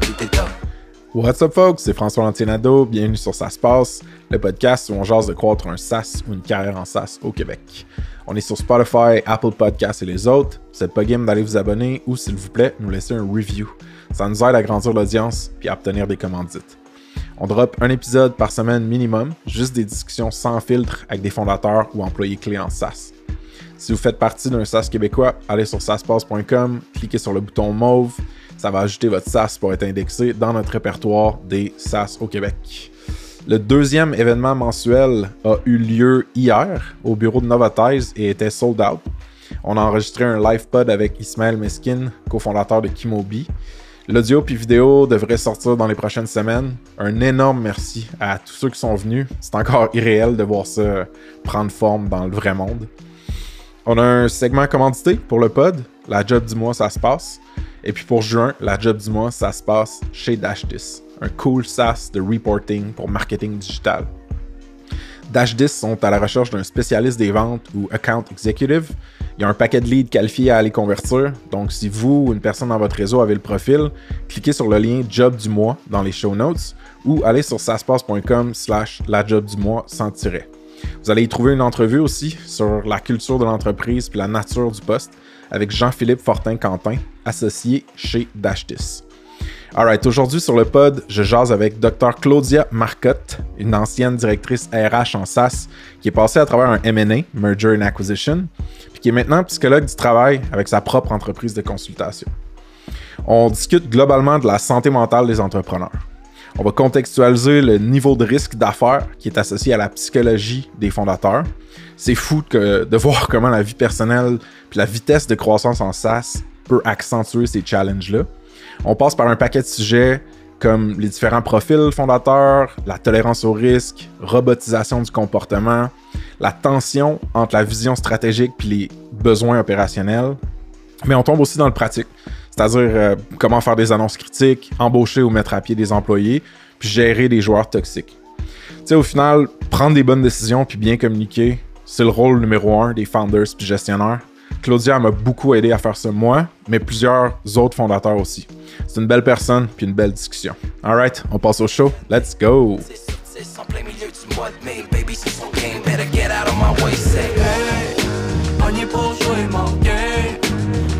Douter toi. What's up, folks? C'est François Lantinado. Bienvenue sur Ça se passe, le podcast où on jase de croître un SaaS ou une carrière en SaaS au Québec. On est sur Spotify, Apple Podcasts et les autres. N'êtes pas game d'aller vous abonner ou, s'il vous plaît, nous laisser un review. Ça nous aide à grandir l'audience puis à obtenir des commandites. On drop un épisode par semaine minimum, juste des discussions sans filtre avec des fondateurs ou employés clés en SaaS. Si vous faites partie d'un SaaS québécois, allez sur saspace.com, cliquez sur le bouton mauve, ça va ajouter votre SaaS pour être indexé dans notre répertoire des SaaS au Québec. Le deuxième événement mensuel a eu lieu hier au bureau de Novatize et était sold out. On a enregistré un live pod avec Ismaël Meskin, cofondateur de Kimobi. L'audio puis vidéo devrait sortir dans les prochaines semaines. Un énorme merci à tous ceux qui sont venus. C'est encore irréel de voir ça prendre forme dans le vrai monde. On a un segment commandité pour le pod. La job du mois, ça se passe. Et puis pour juin, la job du mois, ça se passe chez Dashdis, un cool SaaS de reporting pour marketing digital. Dashdis sont à la recherche d'un spécialiste des ventes ou account executive. Il y a un paquet de leads qualifiés à aller convertir. Donc, si vous ou une personne dans votre réseau avez le profil, cliquez sur le lien Job du mois dans les show notes ou allez sur saspace.com slash la job du mois sans tirer. Vous allez y trouver une entrevue aussi sur la culture de l'entreprise puis la nature du poste avec Jean-Philippe Fortin-Quentin, associé chez Dashtis. Alright, aujourd'hui sur le pod, je jase avec Dr. Claudia Marcotte, une ancienne directrice RH en SaaS qui est passée à travers un M&A, Merger and Acquisition, qui est maintenant psychologue du travail avec sa propre entreprise de consultation. On discute globalement de la santé mentale des entrepreneurs. On va contextualiser le niveau de risque d'affaires qui est associé à la psychologie des fondateurs. C'est fou de voir comment la vie personnelle puis la vitesse de croissance en SaaS peut accentuer ces challenges-là. On passe par un paquet de sujets comme les différents profils fondateurs, la tolérance au risque, robotisation du comportement, la tension entre la vision stratégique puis les besoins opérationnels. Mais on tombe aussi dans le pratique, c'est-à-dire euh, comment faire des annonces critiques, embaucher ou mettre à pied des employés, puis gérer des joueurs toxiques. Tu sais, au final, prendre des bonnes décisions puis bien communiquer, c'est le rôle numéro un des founders puis gestionnaires. Claudia m'a beaucoup aidé à faire ça moi, mais plusieurs autres fondateurs aussi. C'est une belle personne puis une belle discussion. Alright, on passe au show. Let's go! C'est sur 10 en plein milieu du mois de mai. Baby, c'est son game. Better get out of my way. Say, Hey, pogné pour jouer mon game,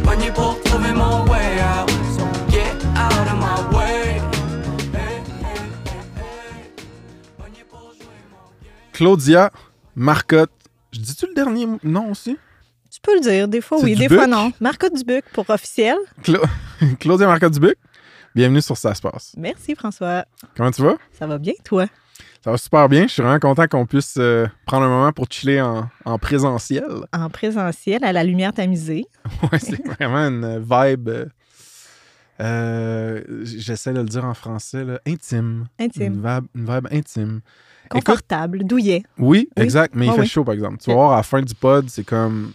pogné pour trouver mon way out. So get out of my way. Hey, hey, hey, hey, pogné pour jouer mon game. Claudia Marcotte. Je dis-tu le dernier nom aussi? Tu peux le dire, des fois oui, des Dubuc? fois non. Marcotte Dubuc pour officiel. Cla- Claudia Marcotte Dubuc. Bienvenue sur Ça se passe. Merci François. Comment tu vas? Ça va bien, toi? Ça va super bien. Je suis vraiment content qu'on puisse euh, prendre un moment pour chiller en, en présentiel. En présentiel, à la lumière tamisée. Ouais, c'est vraiment une vibe. euh, euh, J'essaie de le dire en français, là, intime. Intime. Une vibe, une vibe intime. Écoute, Confortable, douillet. oui, Oui. exact, mais il Ah fait oui. chaud, par exemple. Tu vas voir, à la fin du pod, c'est comme.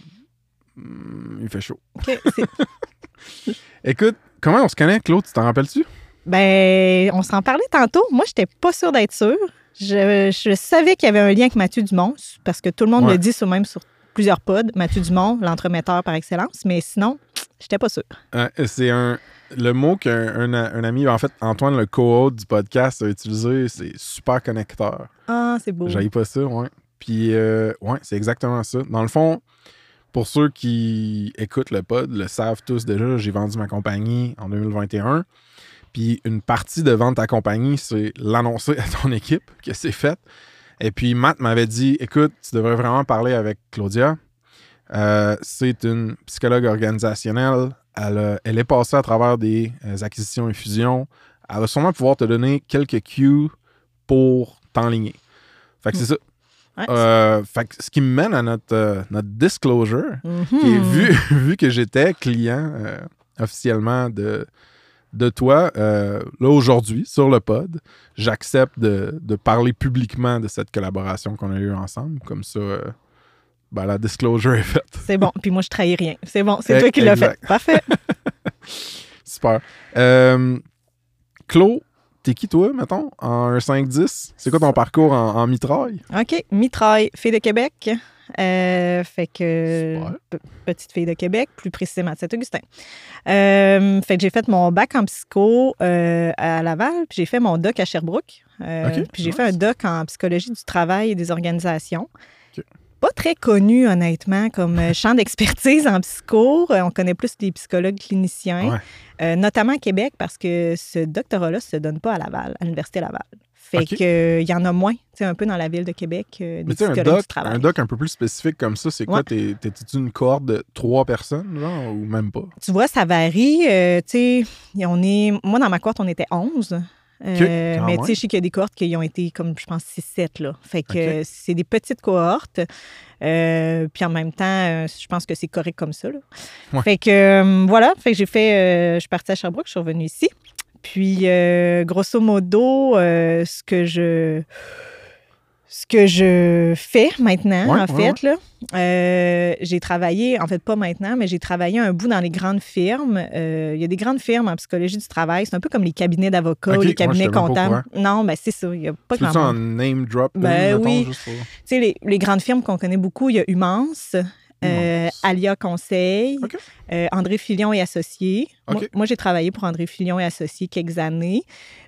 Hmm, Il fait chaud. OK, c'est- Écoute, comment on se connaît, Claude? Tu t'en rappelles-tu? ben, on s'en parlait tantôt. Moi, j'étais pas sûre d'être sûre. Je, je savais qu'il y avait un lien avec Mathieu Dumont, parce que tout le monde Ouais. le dit sur, même sur plusieurs pods. Mathieu Dumont, l'entremetteur par excellence. Mais sinon, j'étais pas sûre. Euh, c'est un. Le mot qu'un un, un ami, en fait, Antoine, le co-hôte du podcast, a utilisé, c'est super connecteur. Ah, c'est beau. J'aille pas ça, ouais. Puis, euh, ouais, c'est exactement ça. Dans le fond, pour ceux qui écoutent le pod, le savent tous déjà, j'ai vendu ma compagnie en 2021. Puis, une partie de vendre ta compagnie, c'est l'annoncer à ton équipe que c'est fait. Et puis, Matt m'avait dit écoute, tu devrais vraiment parler avec Claudia. Euh, c'est une psychologue organisationnelle. Elle, a- elle est passée à travers des euh, acquisitions et fusions. Elle va sûrement pouvoir te donner quelques cues pour t'enligner. Fait que c'est ça. Ouais. Euh, fait que ce qui me mène à notre, euh, notre disclosure, qui est vu, vu que j'étais client euh, officiellement de, de toi, euh, là aujourd'hui, sur le pod, j'accepte de, de parler publiquement de cette collaboration qu'on a eue ensemble. Comme ça, ben, la disclosure est faite. C'est bon. Puis moi, je trahis rien. C'est bon. C'est Eh, toi qui l'as fait. Parfait. Super. Claude, t'es qui, toi, mettons, en un 5-10? C'est quoi ton parcours en, en mitraille? OK. Mitraille, fille de Québec. Euh, fait que petite fille de Québec, plus précisément de Saint-Augustin. Euh, fait que j'ai fait mon bac en psycho euh, à Laval, puis j'ai fait mon doc à Sherbrooke. OK, puis j'ai nice. fait un doc en psychologie du travail et des organisations. Pas très connu, honnêtement, comme euh, champ d'expertise en psycho. Euh, On connaît plus les psychologues cliniciens, Ouais. euh, notamment à Québec, parce que ce doctorat-là se donne pas à Laval, à l'Université Laval. Fait que, euh, il y en a moins, tu sais, un peu dans la ville de Québec, des Mais sais, un psychologues doc, un doc un peu plus spécifique comme ça, c'est quoi? Ouais. T'es-tu une cohorte de trois personnes, genre, ou même pas? Tu vois, ça varie. euh, tu sais, on est, moi, dans ma cohorte, on était 11. Euh, mais tu sais, je sais qu'il y a des cohortes qui ont été comme, je pense, 6-7. Là. Fait que c'est des petites cohortes. Euh, puis en même temps, euh, je pense que c'est correct comme ça. là. Ouais. Fait que euh, voilà. Fait que j'ai fait. je suis partie à Sherbrooke, je suis revenue ici. Puis, grosso modo, ce que je. Ce que je fais maintenant, Ouais, en ouais, fait, là, euh, j'ai travaillé, en fait pas maintenant, mais j'ai travaillé un bout dans les grandes firmes. Euh, il y a des grandes firmes en psychologie du travail. C'est un peu comme les cabinets d'avocats ou les cabinets comptables. Non, ben c'est ça. Il n'y a pas grand en monde. name drop Ben mettons, oui. pour- Tu sais, les, les grandes firmes qu'on connaît beaucoup, il y a Humance, euh. Alia Conseil, André Filion et Associés. Moi, j'ai travaillé pour André Filion et Associés quelques années,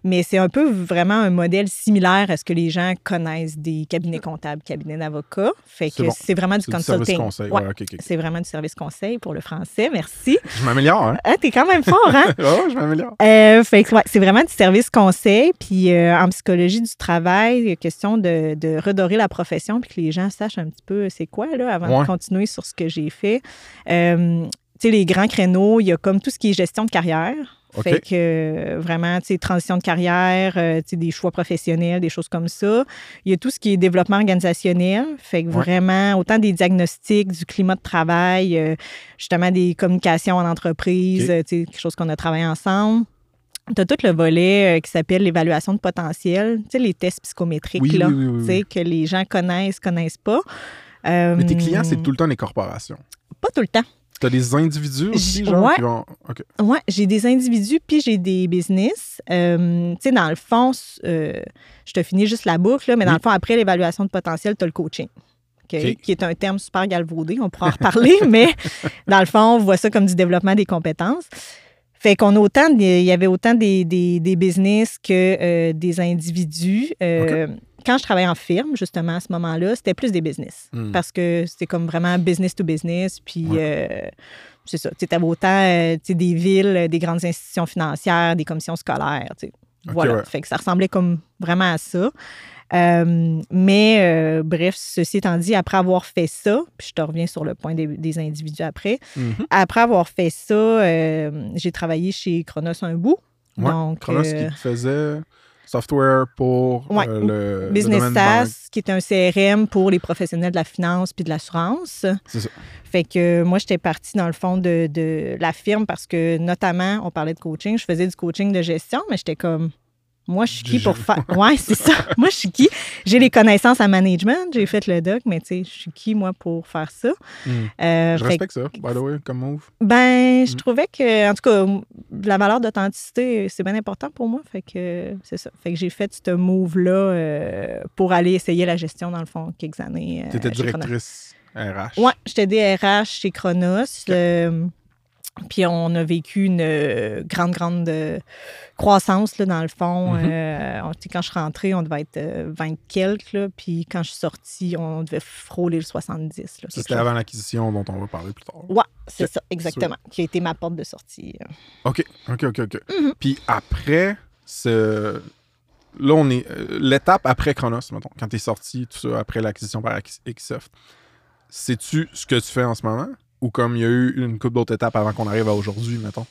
mais c'est un peu vraiment un modèle similaire à ce que les gens connaissent des cabinets comptables, cabinets d'avocats. Fait C'est que bon. c'est vraiment du consulting. Ouais. Ouais. C'est vraiment du service conseil pour le français. Merci. Je m'améliore, hein? Ah, t'es quand même fort, hein? Je m'améliore. Euh, fait que, ouais, c'est vraiment du service conseil. Puis euh, en psychologie du travail, il y a question de, de redorer la profession puis que les gens sachent un petit peu c'est quoi là, avant de continuer sur ce que j'ai fait. Euh, tu sais, les grands créneaux, il y a comme tout ce qui est gestion de carrière. Fait que euh, vraiment, tu sais, transition de carrière, euh, tu sais, des choix professionnels, des choses comme ça. Il y a tout ce qui est développement organisationnel. Fait que Ouais. vraiment, autant des diagnostics, du climat de travail, euh, justement des communications en entreprise, OK. tu sais, quelque chose qu'on a travaillé ensemble. Tu as tout le volet qui s'appelle l'évaluation de potentiel, tu sais, les tests psychométriques, Oui, là, oui, oui, oui, tu sais, oui. que les gens connaissent, connaissent pas. Mais tes clients, c'est tout le temps des corporations. Pas tout le temps. T'as des individus aussi, genre, ouais. vont... J'ai des individus puis j'ai des business. Euh, tu sais, dans le fond, euh, je te finis juste la boucle, là, mais dans Oui. le fond, après l'évaluation de potentiel, tu as le coaching. Qui est un terme super galvaudé, on pourra en reparler, mais dans le fond, on voit ça comme du développement des compétences. Fait qu'on a autant, il y avait autant des, des, des business que euh, des individus. Euh, Quand je travaillais en firme, justement, à ce moment-là, c'était plus des business. Hmm. Parce que c'était comme vraiment business to business. Puis, Ouais. euh, c'est ça. Tu avais autant euh, des villes, euh, des grandes institutions financières, des commissions scolaires. voilà. ouais. Fait que ça ressemblait comme vraiment à ça. Euh, mais euh, bref, ceci étant dit, après avoir fait ça, puis je te reviens sur le point des, des individus après, Mhm. après avoir fait ça, euh, j'ai travaillé chez Chronos un bout. Ouais, Donc, Chronos qui faisait software pour Ouais. euh, le, le Business banque. SaaS, qui est un CRM pour les professionnels de la finance puis de l'assurance. C'est ça. Fait que moi, j'étais partie dans le fond de, de la firme parce que, notamment, on parlait de coaching. Je faisais du coaching de gestion, mais j'étais comme, moi, je suis qui pour faire. Ouais, c'est ça. Moi, je suis qui? J'ai les connaissances en management, j'ai fait le doc, mais tu sais, je suis qui, moi, pour faire ça? Hmm. Euh, Je respecte ça, by the way, comme move. ben, je Mm. trouvais que, en tout cas, la valeur d'authenticité, c'est bien important pour moi. Fait que c'est ça. Fait que j'ai fait ce move-là euh, pour aller essayer la gestion, dans le fond, quelques années. euh, Tu étais chez Chronos. directrice RH. Ouais, j'étais DRH chez Chronos. euh, puis on a vécu une euh, grande, grande euh, croissance, là, dans le fond. Mhm. Euh, tu quand je suis rentrée, on devait être euh, 20 quelques. Là, puis quand je suis sortie, on devait frôler le 70. Là, Ça, quelque c'était avant l'acquisition dont on va parler plus tard. Ouais, c'est ça, exactement. Qui a été ma porte de sortie. OK, OK, OK, OK. Mhm. Puis après, ce... là, on est... L'étape après Chronos, mettons, quand t'es sorti, tout ça, après l'acquisition par Xsoft, sais-tu ce que tu fais en ce moment? Ou comme il y a eu une couple d'autres étapes avant qu'on arrive à aujourd'hui, mettons?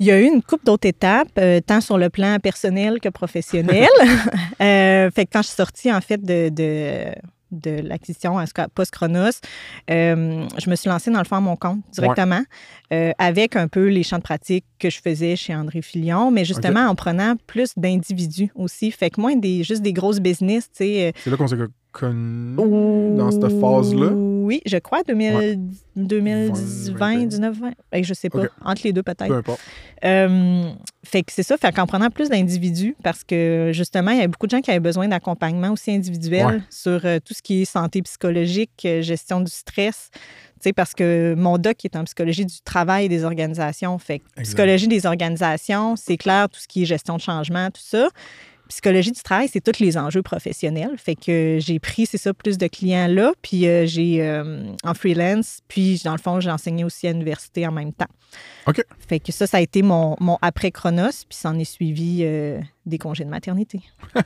Il y a eu une couple d'autres étapes, euh, tant sur le plan personnel que professionnel. Euh, fait que quand je suis sortie, en fait, de, de, de l'acquisition post-Chronos, euh, je me suis lancée, dans le fond, à mon compte directement, avec un peu les champs de pratique que je faisais chez André Filion, mais justement en prenant plus d'individus aussi. Fait que moins des, juste des grosses business, tu sais. C'est là qu'on s'est connus ou- dans cette phase-là? oui, je crois, 2000, 2020, 20, 19, 20. Hey, je sais pas, entre les deux peut-être. Peu importe. Euh, fait que c'est ça, fait qu'en prenant plus d'individus, parce que justement, il y avait beaucoup de gens qui avaient besoin d'accompagnement aussi individuel Ouais. sur euh, tout ce qui est santé psychologique, euh, gestion du stress. Tu sais, parce que mon doc est en psychologie du travail et des organisations. Fait que psychologie des organisations, c'est clair, tout ce qui est gestion de changement, tout ça. Psychologie du travail, c'est tous les enjeux professionnels. Fait que j'ai pris, c'est ça, plus de clients là. Puis euh, j'ai euh, en freelance. Puis dans le fond, j'ai enseigné aussi à l'université en même temps. OK. Fait que ça, ça a été mon, mon après-chronos. Puis s'en est suivi euh, des congés de maternité.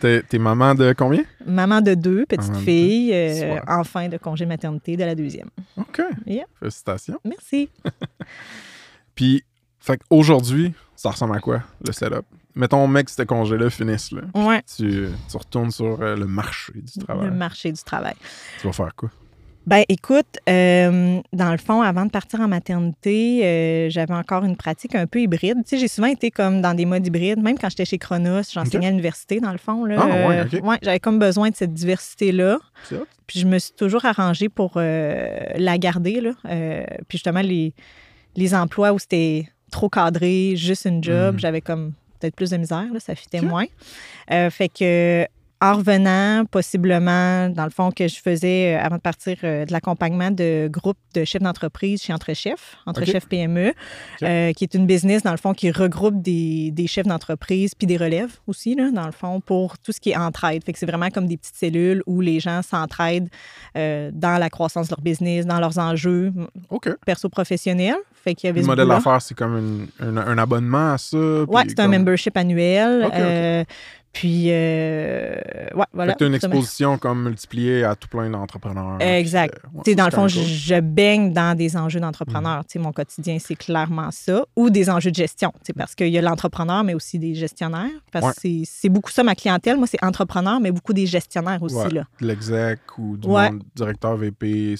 T'es maman de combien? Maman de deux Maman de filles, deux. euh, Super. enfin de congé de maternité de la deuxième. OK. Yeah. Félicitations. Merci. Puis, fait qu'aujourd'hui, ça ressemble à quoi, le setup? Mettons, mec, ce congé-là finisse, là. Ouais. Tu, tu retournes sur euh, le marché du travail. Le marché du travail. Tu vas faire quoi? Ben, écoute, euh, dans le fond, avant de partir en maternité, euh, j'avais encore une pratique un peu hybride. Tu sais, j'ai souvent été comme dans des modes hybrides, même quand j'étais chez Chronos, j'enseignais à l'université, dans le fond. Là, Ah, ouais, j'avais comme besoin de cette diversité-là. Puis je me suis toujours arrangée pour la garder. Là. Puis justement, les, les emplois où c'était trop cadré, juste une job, Mhm. j'avais comme peut-être plus de misère, là, ça fitait moins. Euh, fait que en revenant, possiblement, dans le fond, que je faisais euh, avant de partir euh, de l'accompagnement de groupes de chefs d'entreprise chez Entrechef, Entrechef PME, euh, qui est une business, dans le fond, qui regroupe des, des chefs d'entreprise puis des relèves aussi, là, dans le fond, pour tout ce qui est entraide. Fait que c'est vraiment comme des petites cellules où les gens s'entraident dans la croissance de leur business, dans leurs enjeux perso-professionnels. Fait qu'il y avait Le modèle d'affaires, c'est comme une- un, un abonnement à ça. Puis c'est un membership annuel. Puis, euh, ouais, voilà. T'as une exposition comme multipliée à tout plein d'entrepreneurs. Exact. puis, euh, ouais, Tu sais, dans le c'est fond, je, baigne dans des enjeux d'entrepreneur. Tu sais, Mon quotidien, c'est clairement ça. Ou des enjeux de gestion. Tu sais, Parce qu'il y a l'entrepreneur, mais aussi des gestionnaires. Parce que c'est- c'est beaucoup ça, ma clientèle. Moi, c'est entrepreneur, mais beaucoup des gestionnaires aussi. Ouais, Là. de l'exec ou du monde directeur VP,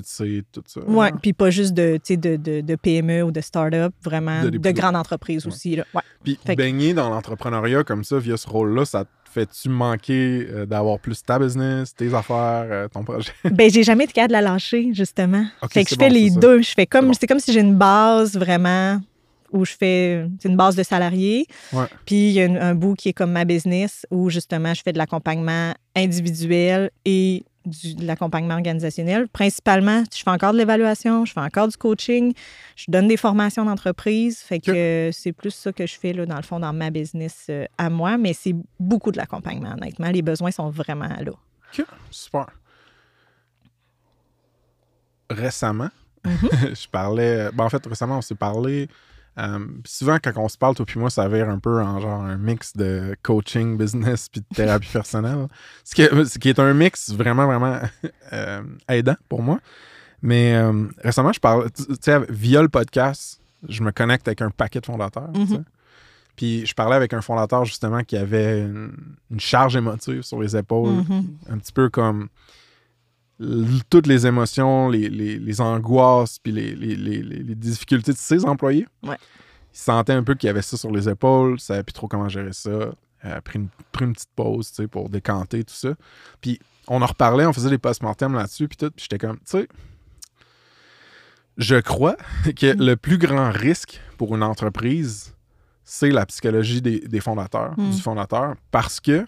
suite C, tout ça. Ouais, puis pas juste de, tu sais, de, de, de PME ou de start-up, vraiment De grandes entreprises Ouais. aussi. Là. Ouais. Puis Fait que- baigner dans l'entrepreneuriat comme ça, via ce rôle-là, ça te fait-tu manquer euh, d'avoir plus ta business, tes affaires, euh, ton projet? Ben, j'ai jamais été capable de la lâcher, justement. Fait que je fais bon, les ça. deux. Je fais comme, C'est bon. comme si j'ai une base vraiment où je fais c'est une base de salarié. Ouais. Puis il y a une- un bout qui est comme ma business où justement je fais de l'accompagnement individuel et du, de l'accompagnement organisationnel. Principalement, je fais encore de l'évaluation, je fais encore du coaching, je donne des formations d'entreprise. Fait que c'est plus ça que je fais là, dans le fond dans ma business euh, à moi, mais c'est beaucoup de l'accompagnement, honnêtement. Les besoins sont vraiment là. OK, super. Récemment, Mm-hmm. je parlais. Ben, en fait, récemment, on s'est parlé. Euh, souvent, quand on se parle, toi puis moi, ça vire un peu en genre un mix de coaching, business puis de thérapie personnelle. Ce qui, est, ce qui est un mix vraiment, vraiment euh, aidant pour moi. Mais euh, récemment, je parle. Tu sais, via le podcast, je me connecte avec un paquet de fondateurs. Mhm. Puis je parlais avec un fondateur justement qui avait une, une charge émotive sur les épaules, Mhm. un petit peu comme toutes les émotions, les, les- les angoisses, puis les, les- difficultés de ses employés. Ouais. Il sentait un peu qu'il y avait ça sur les épaules, il savait plus trop comment gérer ça. Euh, pris, une, pris une petite pause, tu sais, pour décanter tout ça. Puis on en reparlait, on faisait des post-mortem là-dessus, puis tout, puis j'étais comme, tu sais, je crois que le plus grand risque pour une entreprise, c'est la psychologie des, des fondateurs, Mm. du fondateur, parce que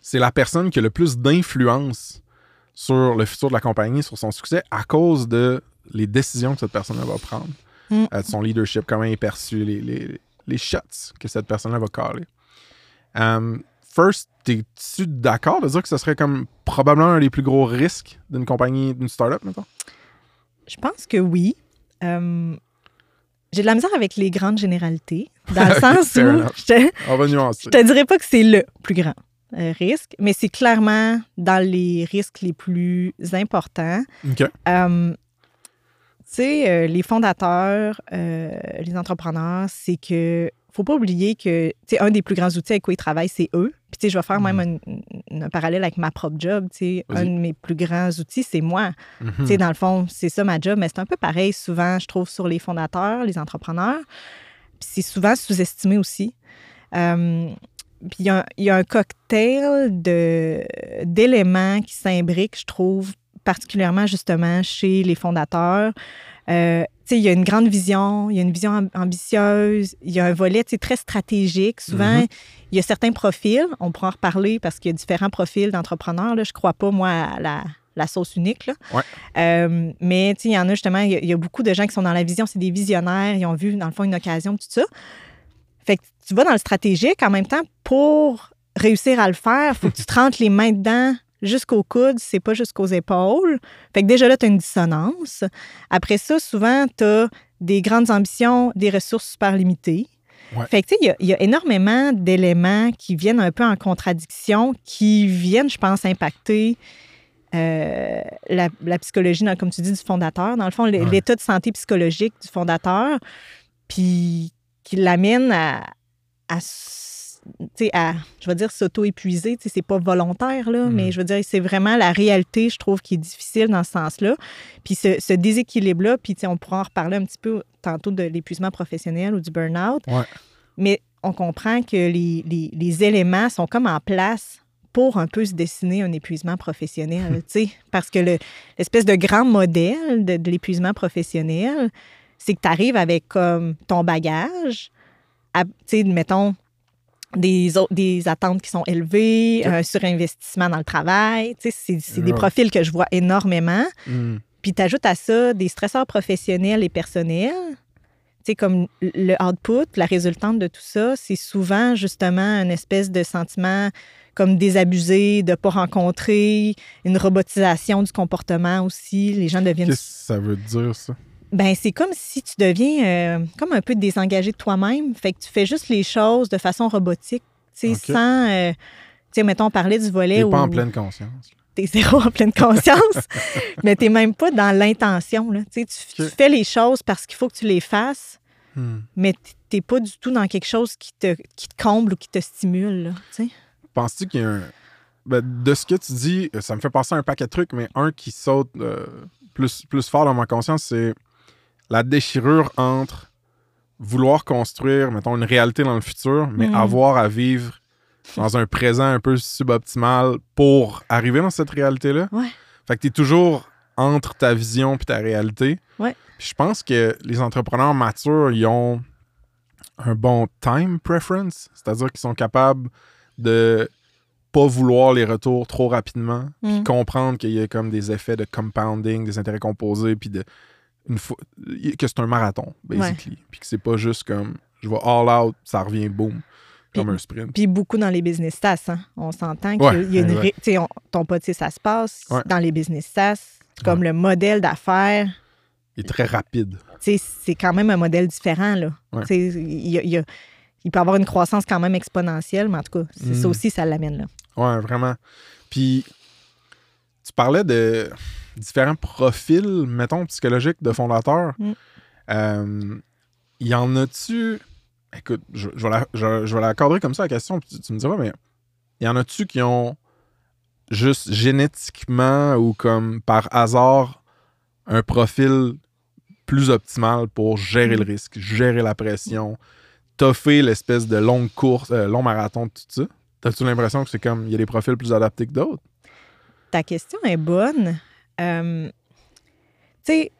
c'est la personne qui a le plus d'influence sur le futur de la compagnie, sur son succès, à cause de les décisions que cette personne-là va prendre, Mm. euh, de son leadership, comment il est perçu, les, les, les shots que cette personne-là va caler. Um, first, es-tu d'accord de dire que ce serait comme probablement un des plus gros risques d'une compagnie, d'une startup, mettons? Je pense que oui. Euh, j'ai de la misère avec les grandes généralités, dans le sens où je te, On va nuancer. je te dirais pas que c'est le plus grand euh, mais c'est clairement dans les risques les plus importants. OK. Euh, tu sais, euh, les fondateurs, euh, les entrepreneurs, c'est que faut pas oublier que un des plus grands outils avec quoi ils travaillent, c'est eux. Puis tu sais, je vais faire même un, un parallèle avec ma propre job. Tu sais, Vas-y. un de mes plus grands outils, c'est moi. Tu sais, dans le fond, c'est ça ma job, mais c'est un peu pareil souvent, je trouve, sur les fondateurs, les entrepreneurs. Puis c'est souvent sous-estimé aussi. Euh, puis il y, a un- il y a un cocktail d'éléments qui s'imbriquent, je trouve, particulièrement justement chez les fondateurs. Euh, tu sais, il y a une grande vision, il y a une vision am- ambitieuse, il y a un volet très stratégique. Souvent, Mhm. il y a certains profils, on pourra en reparler parce qu'il y a différents profils d'entrepreneurs. Je crois pas, moi, à la, la sauce unique. Là. Ouais. Euh, mais tu sais, il y en a justement, il y, y a beaucoup de gens qui sont dans la vision, c'est des visionnaires, ils ont vu, dans le fond, une occasion, tout ça. Fait que tu vas dans le stratégique en même temps pour réussir à le faire, faut que tu te rentres les mains dedans jusqu'au coude, c'est pas jusqu'aux épaules. Fait que déjà là, tu as une dissonance. Après ça, souvent, tu as des grandes ambitions, des ressources super limitées. Ouais. Fait que tu sais, il y a- il y, a énormément d'éléments qui viennent un peu en contradiction, qui viennent, je pense, impacter euh, la, la psychologie, dans- comme tu dis, du fondateur. Dans le fond, Ouais. l'état de santé psychologique du fondateur, puis qui l'amène à, à, s- tu sais, à, je vais dire, s'auto-épuiser. Tu sais, C'est pas volontaire, là, Mm. mais je veux dire, c'est vraiment la réalité, je trouve, qui est difficile dans ce sens-là. Puis ce, ce déséquilibre-là, puis tu sais, on pourra en reparler un petit peu tantôt de l'épuisement professionnel ou du burn-out. Ouais. Mais on comprend que les, les- les éléments sont comme en place pour un peu se dessiner un épuisement professionnel, tu sais. Parce que le- l'espèce de grand modèle de, de l'épuisement professionnel, c'est que tu arrives avec comme ton bagage, tu sais, mettons, des, des attentes qui sont élevées, un surinvestissement dans le travail. Tu sais, c'est des profils que je vois énormément. Hmm. Puis tu ajoutes à ça des stresseurs professionnels et personnels. Tu sais, comme le output, la résultante de tout ça, c'est souvent justement une espèce de sentiment comme désabusé, de ne pas rencontrer, une robotisation du comportement aussi. Les gens deviennent... Qu'est-ce que ça veut dire, ça? Ben, c'est comme si tu deviens euh, comme un peu désengagé de toi-même. Fait que tu fais juste les choses de façon robotique, tu sais, sans... euh, tu sais, mettons, parler du volet T'es pas en pleine conscience. t'es zéro en pleine conscience, mais t'es même pas dans l'intention. là. Tu, sais, tu, fais les choses parce qu'il faut que tu les fasses, Hmm. mais t'es pas du tout dans quelque chose qui te, qui te comble ou qui te stimule. là, tu sais. Penses-tu qu'il y a un. Ben, de ce que tu dis, ça me fait penser à un paquet de trucs, mais un qui saute euh, plus, plus fort dans ma conscience, c'est la déchirure entre vouloir construire, mettons, une réalité dans le futur, mais Mhm. avoir à vivre dans un présent un peu suboptimal pour arriver dans cette réalité-là. Ouais. Fait que t'es toujours entre ta vision puis ta réalité. Ouais. Je pense que les entrepreneurs matures, ils ont un bon time preference, c'est-à-dire qu'ils sont capables de pas vouloir les retours trop rapidement, puis Mm. comprendre qu'il y a comme des effets de compounding, des intérêts composés, puis de une fois que c'est un marathon basically, puis que c'est pas juste comme je vais all out, ça revient boom, Puis- comme un sprint. Puis beaucoup dans les business SaaS, hein. on s'entend qu'il Ouais, y a une... ré- tu sais, on- ton potier, ça se passe Ouais. dans les business SaaS. Comme le modèle d'affaires, Il est très rapide. c'est quand même un modèle différent. Là. Il, y a- il y a- il peut avoir une croissance quand même exponentielle, mais en tout cas, c'est ça Mm. aussi, ça l'amène là. Ouais, vraiment. Puis, tu parlais de différents profils, mettons, psychologiques de fondateurs. Mm. Euh, y en a-tu. Écoute, je, je vais la, je, je vais la cadrer comme ça la question, puis tu, tu me diras, mais y en a-tu qui ont juste génétiquement ou comme par hasard un profil plus optimal pour gérer le risque, gérer la pression, toffer l'espèce de longue course, euh, long marathon, tout ça? T'as-tu l'impression que c'est comme il y a des profils plus adaptés que d'autres? Ta question est bonne. Euh, tu sais,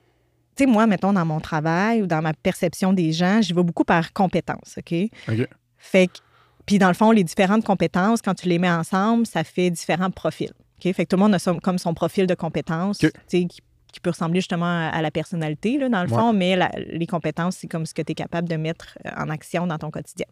tu sais, moi, mettons, dans mon travail ou dans ma perception des gens, j'y vais beaucoup par compétences, OK? OK. Fait que, puis dans le fond, les différentes compétences, quand tu les mets ensemble, ça fait différents profils. OK? Fait que tout le monde a son- comme son profil de compétences, tu sais, qui, qui peut ressembler justement à, à la personnalité, là, dans le Ouais. fond, mais la- les compétences, c'est comme ce que tu es capable de mettre en action dans ton quotidien.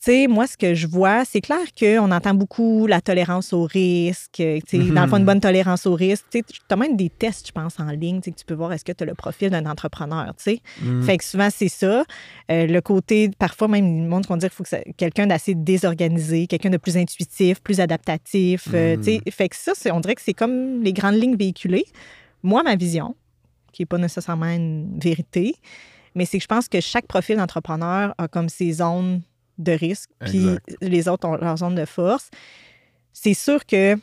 Tu sais, moi, ce que je vois, c'est clair qu'on entend beaucoup la tolérance au risque. euh, tu sais, Dans le fond, une bonne tolérance au risque. Tu as même des tests, je pense, en ligne, tu sais, que tu peux voir est-ce que tu as le profil d'un entrepreneur. tu sais. Mm. Fait que souvent, c'est ça. Euh, le côté, parfois même, le monde qu'on dit qu'il faut que quelqu'un d'assez désorganisé, quelqu'un de plus intuitif, plus adaptatif. euh, Mm. tu sais. Fait que ça, on dirait que c'est comme les grandes lignes véhiculées. Moi, ma vision, qui n'est pas nécessairement une vérité, mais c'est que je pense que chaque profil d'entrepreneur a comme ses zones de risque, puis les autres ont leur zone de force. C'est sûr que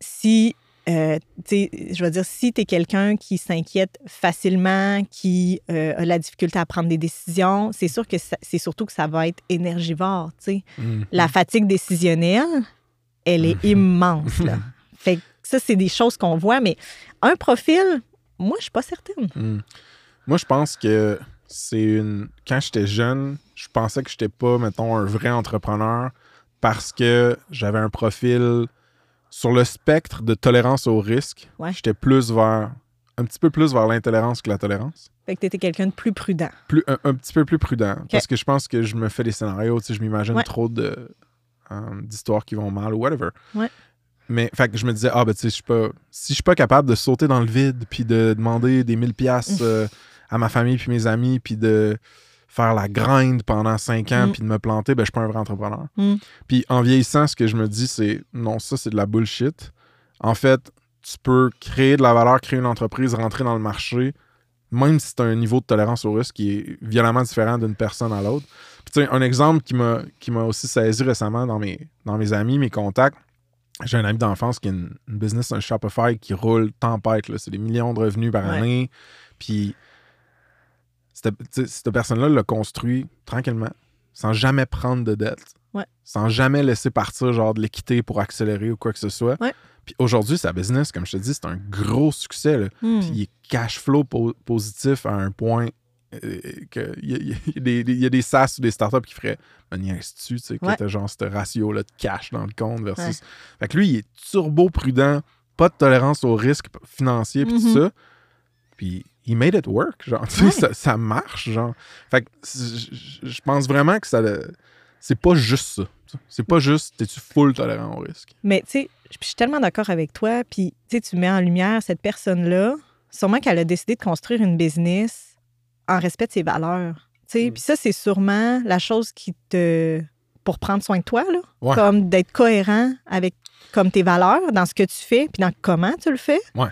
si euh, je veux dire, si tu es quelqu'un qui s'inquiète facilement, qui euh, a la difficulté à prendre des décisions, c'est sûr que c'est surtout que ça va être énergivore. tu sais. Mhm. La fatigue décisionnelle, elle est immense. Là. Fait que ça, c'est des choses qu'on voit, mais un profil, moi, je suis pas certaine. Hmm. Moi, je pense que c'est une. Quand j'étais jeune, je pensais que j'étais pas, mettons, un vrai entrepreneur parce que j'avais un profil sur le spectre de tolérance au risque. Ouais. J'étais plus vers. Un petit peu plus vers l'intolérance que la tolérance. Fait que tu étais quelqu'un de plus prudent. Plus, un, un petit peu plus prudent. Parce que je pense que je me fais des scénarios, tu sais, je m'imagine Ouais. trop de, euh, d'histoires qui vont mal ou whatever. Ouais. Mais fait que je me disais, ah ben tu sais, je suis pas. Si je suis pas capable de sauter dans le vide puis de demander des 1000 pièces à ma famille puis mes amis puis de faire la grind pendant cinq ans Mm. puis de me planter, ben je suis pas un vrai entrepreneur. Mm. Puis en vieillissant, ce que je me dis, c'est non, ça c'est de la bullshit. En fait, tu peux créer de la valeur, créer une entreprise, rentrer dans le marché, même si tu as un niveau de tolérance au risque qui est violemment différent d'une personne à l'autre. Puis, tu sais, un exemple qui m'a qui m'a aussi saisi récemment dans mes, dans mes amis, mes contacts, j'ai un ami d'enfance qui a une, une business, un Shopify qui roule tempête. C'est des millions de revenus par Ouais. année. Puis cette, personne-là l'a construit tranquillement, sans jamais prendre de dette. Ouais. Sans jamais laisser partir genre de l'équité pour accélérer ou quoi que ce soit. Ouais. Puis aujourd'hui, sa business, comme je te dis, c'est un gros succès. là. Hmm. Puis il est cash flow po- positif à un point euh, que il y, a- y des- il y a des SaaS ou des startups qui feraient tu sais, Ouais. t'as genre ce ratio-là de cash dans le compte versus. Ouais. Fait que lui, il est turbo prudent, pas de tolérance au risque financier, puis tout Mhm. ça. Puis il made it work, genre, tu sais, Ouais. ça, ça marche, genre. Fait que je pense vraiment que ça. C'est pas juste ça. C'est pas juste, t'es-tu full tolérant au risque? Mais tu sais, je je suis tellement d'accord avec toi. Puis tu sais, tu mets en lumière cette personne-là. Sûrement qu'elle a décidé de construire une business en respect de ses valeurs. Tu sais, Mm. puis ça, c'est sûrement la chose qui te. pour prendre soin de toi, là. Ouais. Comme d'être cohérent avec comme tes valeurs dans ce que tu fais, puis dans comment tu le fais. Ouais.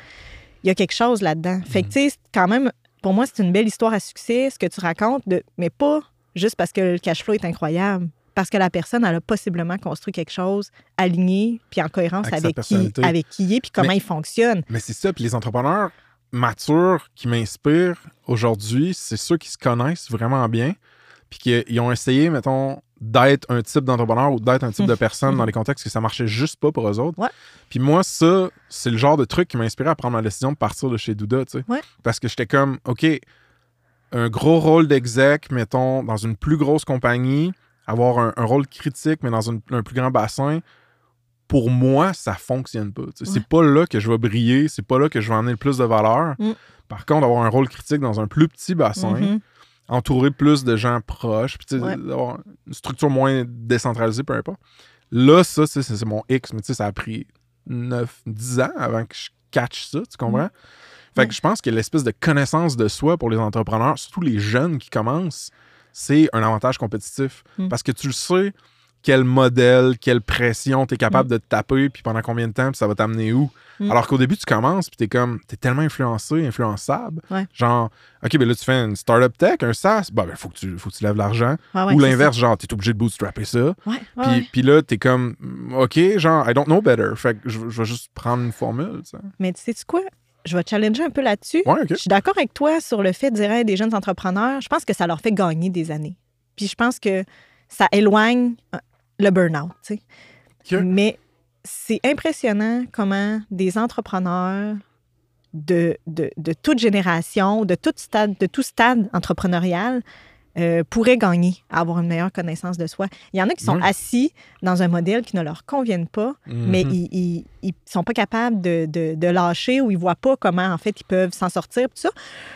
Il y a quelque chose là-dedans. Fait que, tu sais, quand même, pour moi, c'est une belle histoire à succès, ce que tu racontes, de, mais pas juste parce que le cash flow est incroyable. Parce que la personne, elle a possiblement construit quelque chose aligné, puis en cohérence Avec qui, avec qui il est, puis comment Mais- il fonctionne. Mais c'est ça, puis les entrepreneurs matures qui m'inspirent aujourd'hui, c'est ceux qui se connaissent vraiment bien, puis qui ils ont essayé, mettons, d'être un type d'entrepreneur ou d'être un type de personne dans les contextes que ça marchait juste pas pour eux autres. Ouais. Puis moi, ça, c'est le genre de truc qui m'a inspiré à prendre ma décision de partir de chez Douda, tu sais. Ouais. Parce que j'étais comme, OK, un gros rôle d'exec, mettons, dans une plus grosse compagnie, avoir un, un rôle critique, mais dans une- un plus grand bassin, pour moi, ça fonctionne pas. Ouais. C'est pas là que je vais briller, c'est pas là que je vais amener le plus de valeur. Mm. Par contre, avoir un rôle critique dans un plus petit bassin, Mhm. entouré de plus de gens proches, puis tu sais, Ouais. d'avoir une structure moins décentralisée, peu importe. Là, ça, c'est mon X, mais tu sais, ça a pris 9, 10 ans avant que je catch ça, tu comprends? Fait Ouais. que je pense que l'espèce de connaissance de soi pour les entrepreneurs, surtout les jeunes qui commencent, c'est un avantage compétitif. Mm. Parce que tu le sais, quel modèle, quelle pression tu es capable Mm. de te taper, puis pendant combien de temps, puis ça va t'amener où? Mm. Alors qu'au début, tu commences, puis tu es comme, tu es tellement influencé, influençable. Ouais. Genre, OK, ben là, tu fais une startup tech, un SaaS, bah, ben, faut que tu, faut que tu lèves l'argent. Ouais, ouais, Ou l'inverse, genre, tu es obligé de bootstrapper ça. Puis, puis là, tu es comme, mm, OK, genre, I don't know better. Fait que je, je vais juste prendre une formule. Mais tu sais quoi? Je vais te challenger un peu là-dessus. Ouais. Je suis d'accord avec toi sur le fait de dire hey, des jeunes entrepreneurs. Je pense que ça leur fait gagner des années. Puis je pense que ça éloigne euh, le burn-out. tu sais. OK. Mais c'est impressionnant comment des entrepreneurs de, de, de toute génération, de tout stade, de tout stade entrepreneurial, euh, pourraient gagner à avoir une meilleure connaissance de soi. Il y en a qui sont assis dans un modèle qui ne leur convienne pas, mais Mhm. ils, ils sont pas capables de, de, lâcher ou ils voient pas comment, en fait, ils peuvent s'en sortir, tout ça.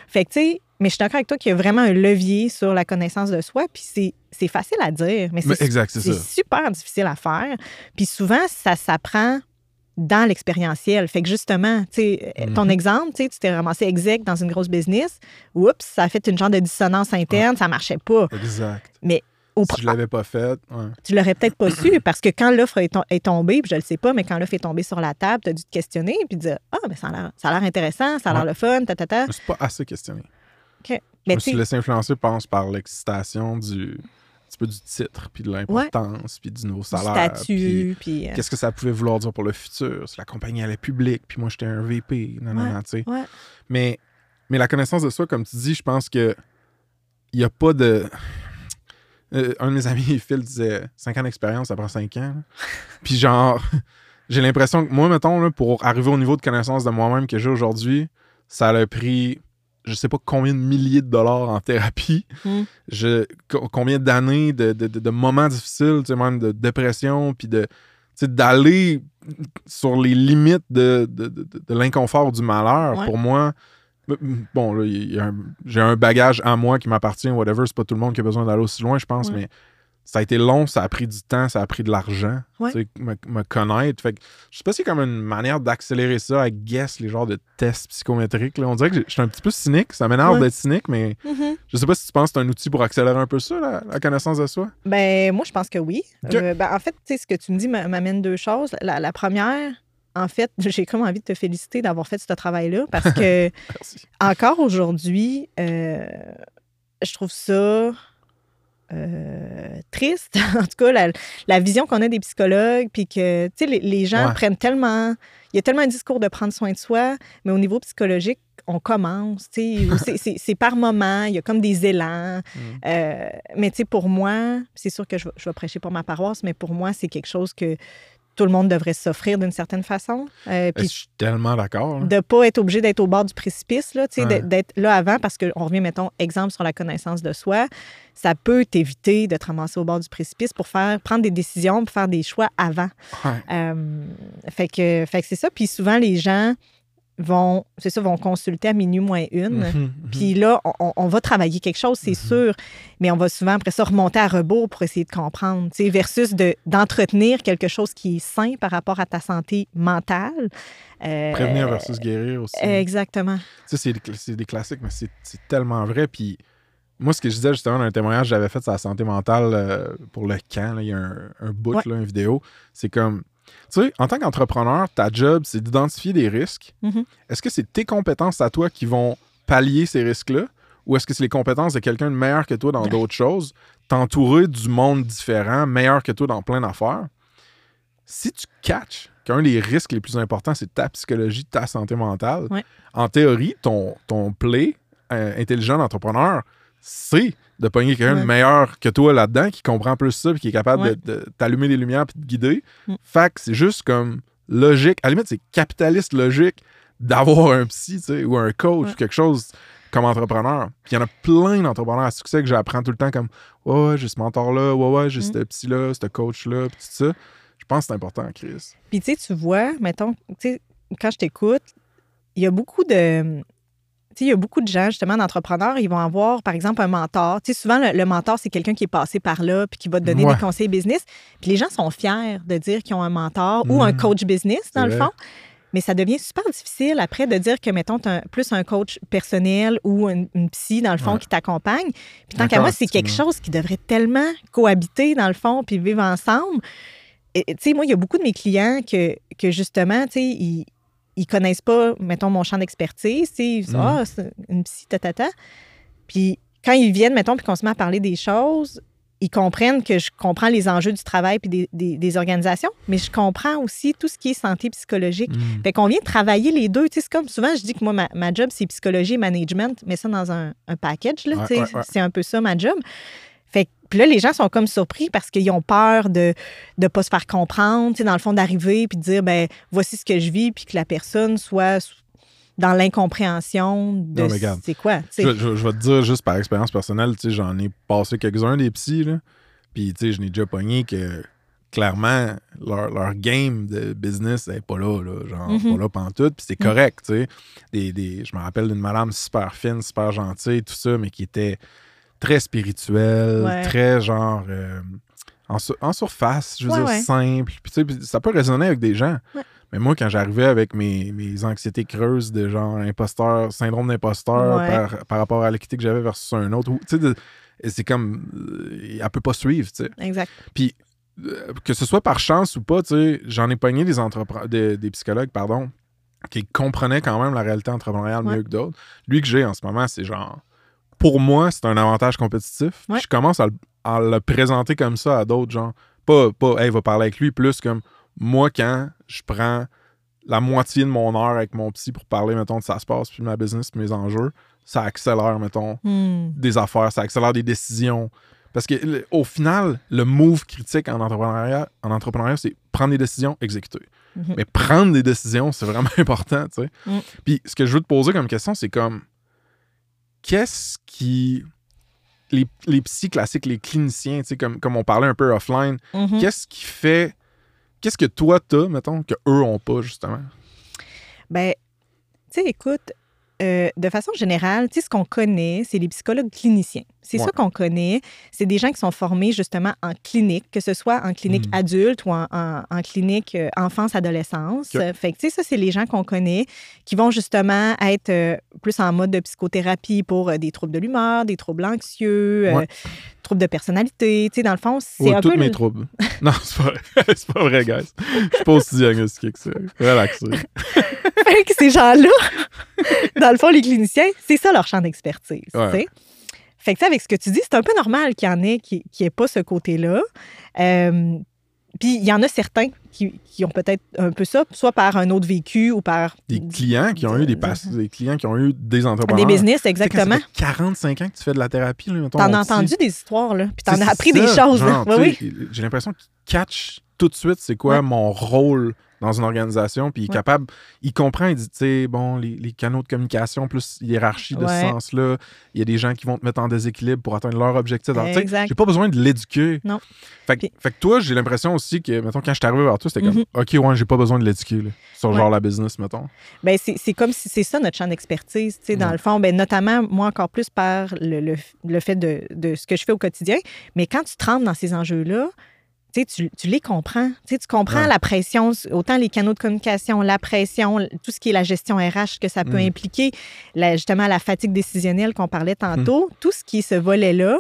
Fait que, tu sais, mais je suis d'accord avec toi qu'il y a vraiment un levier sur la connaissance de soi, puis c'est, c'est facile à dire, mais Mais c'est, super difficile à faire. Puis souvent, ça s'apprend dans l'expérientiel. Fait que justement, tu sais, ton Mhm. exemple, tu t'es ramassé exec dans une grosse business, oups, ça a fait une genre de dissonance interne, ça marchait pas. Exact. Au Si je l'avais pas fait, ouais. tu l'aurais peut-être pas su parce que quand l'offre est, tom- est tombée, puis je le sais pas, mais quand l'offre est tombée sur la table, tu as dû te questionner puis dire Ah, mais ça a l'air, ça a l'air intéressant, ça a l'air Ouais. le fun, ta, ta, ta. Je suis pas assez questionné. Je Mais me suis laissé influencer, je pense, par l'excitation du, petit peu du titre, puis de l'importance, puis du nouveau Du salaire. puis statut, puis... euh, Qu'est-ce que ça pouvait vouloir dire pour le futur? Si la compagnie allait publique, puis moi j'étais un VP, non, non, non, tu sais. ouais. Mais, mais la connaissance de soi, comme tu dis, je pense que il n'y a pas de. Euh, un de mes amis, Phil, disait 5 ans d'expérience, ça prend 5 ans. Puis genre, j'ai l'impression que moi, mettons, là, pour arriver au niveau de connaissance de moi-même que j'ai aujourd'hui, ça a pris je sais pas combien de milliers de dollars en thérapie, Mm. je, co- combien d'années de, de- de- de moments difficiles, tu sais, même de dépression, puis de tu sais, d'aller sur les limites de, l'inconfort ou du malheur. Ouais. Pour moi, bon, j'ai un bagage à moi qui m'appartient, whatever, c'est pas tout le monde qui a besoin d'aller aussi loin, je pense, Ouais. mais ça a été long, ça a pris du temps, ça a pris de l'argent, Ouais. tu sais, me, me connaître. Fait que je sais pas si c'est comme une manière d'accélérer ça, à guess, les genres de tests psychométriques. là. On dirait que je suis un petit peu cynique, ça m'énerve Ouais. d'être cynique, mais Mhm. je sais pas si tu penses que c'est un outil pour accélérer un peu ça, la, la connaissance de soi. Ben, moi, je pense que oui. Euh, ben, en fait, tu sais, ce que tu me dis m'a- m'amène deux choses. La, la première, en fait, j'ai comme envie de te féliciter d'avoir fait ce travail-là parce que encore aujourd'hui, euh, je trouve ça euh, triste. en tout cas, la, la vision qu'on a des psychologues, puis que, tu sais, les, les gens Ouais. prennent tellement... Il y a tellement un discours de prendre soin de soi, mais au niveau psychologique, on commence, tu sais, c'est- par moment, il y a comme des élans. Mm. Euh, mais tu sais, pour moi, c'est sûr que je vais prêcher pour ma paroisse, mais pour moi, c'est quelque chose que tout le monde devrait s'offrir d'une certaine façon. Euh, Ben, puis je suis tellement d'accord. là. de pas être obligé d'être au bord du précipice, là, Ouais. d'être- d'être là avant, parce qu'on revient, mettons, exemple sur la connaissance de soi, ça peut t'éviter de te ramasser au bord du précipice pour faire, prendre des décisions, pour faire des choix avant. Ouais. Euh, fait que, fait que c'est ça. Puis souvent, les gens vont, c'est ça, vont consulter à minuit moins une. Mhm, mhm. Puis là, on- va travailler quelque chose, c'est sûr, mais on va souvent après ça remonter à rebours pour essayer de comprendre, tu sais, versus de, d'entretenir quelque chose qui est sain par rapport à ta santé mentale. Euh, Prévenir versus guérir aussi. Exactement. Sais, c'est c'est des classiques, mais c'est c'est tellement vrai. Puis moi, ce que je disais justement dans un témoignage que j'avais fait sur la santé mentale euh, pour le camp, là, il y a un, un bout, Ouais. là, une vidéo, c'est comme, tu sais, en tant qu'entrepreneur, ta job, c'est d'identifier des risques. Mhm. Est-ce que c'est tes compétences à toi qui vont pallier ces risques-là? Ou est-ce que c'est les compétences de quelqu'un de meilleur que toi dans d'autres choses, t'entourer du monde différent, meilleur que toi dans plein d'affaires? Si tu catches qu'un des risques les plus importants, c'est ta psychologie, ta santé mentale, Ouais. en théorie, ton, ton play euh, intelligent d'entrepreneur, c'est de pogner quelqu'un de Ouais. meilleur que toi là-dedans, qui comprend plus ça, puis qui est capable Ouais. de, de t'allumer des lumières puis de guider. Mm. Fait que c'est juste comme logique. À la limite, c'est capitaliste logique d'avoir un psy, tu sais, ou un coach, Ouais. ou quelque chose comme entrepreneur. Puis il y en a plein d'entrepreneurs à succès que j'apprends tout le temps comme Ouais, ouais, j'ai ce mentor-là, ouais, ouais, j'ai Mm. ce psy-là, ce coach-là, puis tout ça. Je pense que c'est important, Chris. Puis tu sais, tu vois, mettons, tu sais, quand je t'écoute, il y a beaucoup de... Il y a beaucoup de gens, justement, d'entrepreneurs, ils vont avoir, par exemple, un mentor. Souvent, le, le mentor, c'est quelqu'un qui est passé par là puis qui va te donner Ouais. des conseils business. Puis les gens sont fiers de dire qu'ils ont un mentor ou un Mhm. coach business, dans le vrai. fond. Mais ça devient super difficile après de dire que, mettons, tu plus un coach personnel ou une, une psy, dans le fond, Ouais. qui t'accompagne. Puis tant qu'à moi, c'est quelque chose qui devrait tellement cohabiter, dans le fond, puis vivre ensemble. Tu sais, moi, il y a beaucoup de mes clients que, que justement, tu sais, ils, ils connaissent pas, mettons, mon champ d'expertise. Ils disent, Mhm. ah, c'est une psy, tatata. Puis quand ils viennent, mettons, puis qu'on se met à parler des choses, ils comprennent que je comprends les enjeux du travail puis des, des- des organisations, mais je comprends aussi tout ce qui est santé psychologique. Mm. Fait qu'on vient travailler les deux. Tu sais, c'est comme souvent, je dis que moi, ma, ma job, c'est psychologie et management, mais ça dans un, un package. Ouais, ouais, ouais. C'est un peu ça, ma job. Puis là, les gens sont comme surpris parce qu'ils ont peur de ne pas se faire comprendre, tu sais, dans le fond, d'arriver puis de dire, ben voici ce que je vis, puis que la personne soit dans l'incompréhension de Non, mais regarde. c'est quoi. Je, je- je vais te dire juste par expérience personnelle, tu sais, j'en ai passé quelques-uns des psys, là. Puis, tu sais, je n'ai déjà pogné que clairement, leur, leur game de business n'est pas là, là. Genre, Mhm. pas là pantoute. Puis c'est Mhm. correct, tu sais. Des, des- je me rappelle d'une madame super fine, super gentille, tout ça, mais qui était très spirituelle, Ouais. très genre. euh, en, sur- en surface, je veux Ouais, dire, ouais. simple. Puis, tu sais, ça peut résonner avec des gens. Mais moi, quand j'arrivais avec mes, mes anxiétés creuses de genre imposteur, syndrome d'imposteur par, par rapport à l'équité que j'avais versus un autre, tu sais, c'est comme. euh, elle peut pas suivre, tu sais. Exact. Puis, euh, que ce soit par chance ou pas, tu sais, j'en ai pogné des, des, des psychologues, pardon, qui comprenaient quand même la réalité entrepreneuriale mieux que d'autres. Lui que j'ai en ce moment, c'est genre. Pour moi, c'est un avantage compétitif. Ouais. Je commence à le, en le présenter comme ça à d'autres, genre, pas, pas, hey, va parler avec lui, plus comme, moi, quand je prends la moitié de mon heure avec mon psy pour parler, mettons, de ça se passe, puis ma business, puis mes enjeux, ça accélère, mettons, Hmm. des affaires, ça accélère des décisions. Parce que au final, le move critique en entrepreneuriat, en entrepreneuriat, c'est prendre des décisions, exécuter. Mhm. Mais prendre des décisions, c'est vraiment important, tu sais. Mm. Puis ce que je veux te poser comme question, c'est comme qu'est-ce qui les, les psy classiques, les cliniciens, tu sais, comme, comme on parlait un peu offline, Mhm. qu'est-ce qui fait qu'est-ce que toi t'as, mettons, que eux ont pas, justement? Ben, tu sais, écoute, euh, de façon générale, tu sais, ce qu'on connaît, c'est les psychologues cliniciens. C'est Ouais. ça qu'on connaît. C'est des gens qui sont formés justement en clinique, que ce soit en clinique Mm. adulte ou en, en- en clinique euh, enfance-adolescence. Fait que, tu sais, ça, c'est les gens qu'on connaît qui vont justement être euh, plus en mode de psychothérapie pour des troubles de l'humeur, des troubles anxieux, Ouais. troubles de personnalité. Tu sais, dans le fond, c'est Ouais, un tous peu... mes le- troubles. non, c'est pas vrai. c'est pas vrai, guys. Je suis pas aussi diagnostiqué que ça. Relaxez. Fait que ces gens-là, dans le fond, les cliniciens, c'est ça leur champ d'expertise. Ouais. Fait que, avec ce que tu dis, c'est un peu normal qu'il y en ait qui n'ait pas ce côté-là. Euh, Puis il y en a certains qui, qui ont peut-être un peu ça, soit par un autre vécu ou par Des clients qui ont eu des, pass- des clients qui ont eu des entrepreneurs. des business, Tu sais, quand exactement. Ça fait 45 ans que tu fais de la thérapie. T'en as entendu des histoires, là. Puis t'en as appris des choses. là. genre, Oui, J'ai l'impression qu'il catch tout de suite c'est quoi Ouais. mon rôle dans une organisation, puis il est Ouais. capable, il comprend, il dit, tu sais, bon, les, les canaux de communication, plus hiérarchie de Ouais. ce sens-là, il y a des gens qui vont te mettre en déséquilibre pour atteindre leur objectif. Alors. J'ai pas besoin de l'éduquer. Non. Fait, que- Puis- fait que toi, j'ai l'impression aussi que, mettons, quand je suis arrivé vers toi, c'était Mhm. comme, OK, ouais, j'ai pas besoin de l'éduquer, sur Ouais. genre la business, mettons. Ben, c'est c'est comme si c'est ça notre champ d'expertise, tu sais, dans le fond. Ben, notamment, moi, encore plus par le, le, le fait de, de ce que je fais au quotidien. Mais quand tu te rentres dans ces enjeux-là, tu tu, les comprends. Tu sais, tu comprends Ouais. la pression, autant les canaux de communication, la pression, tout ce qui est la gestion RH que ça peut Mm. impliquer, la- justement la fatigue décisionnelle qu'on parlait tantôt, Mm. tout ce qui est ce volet-là,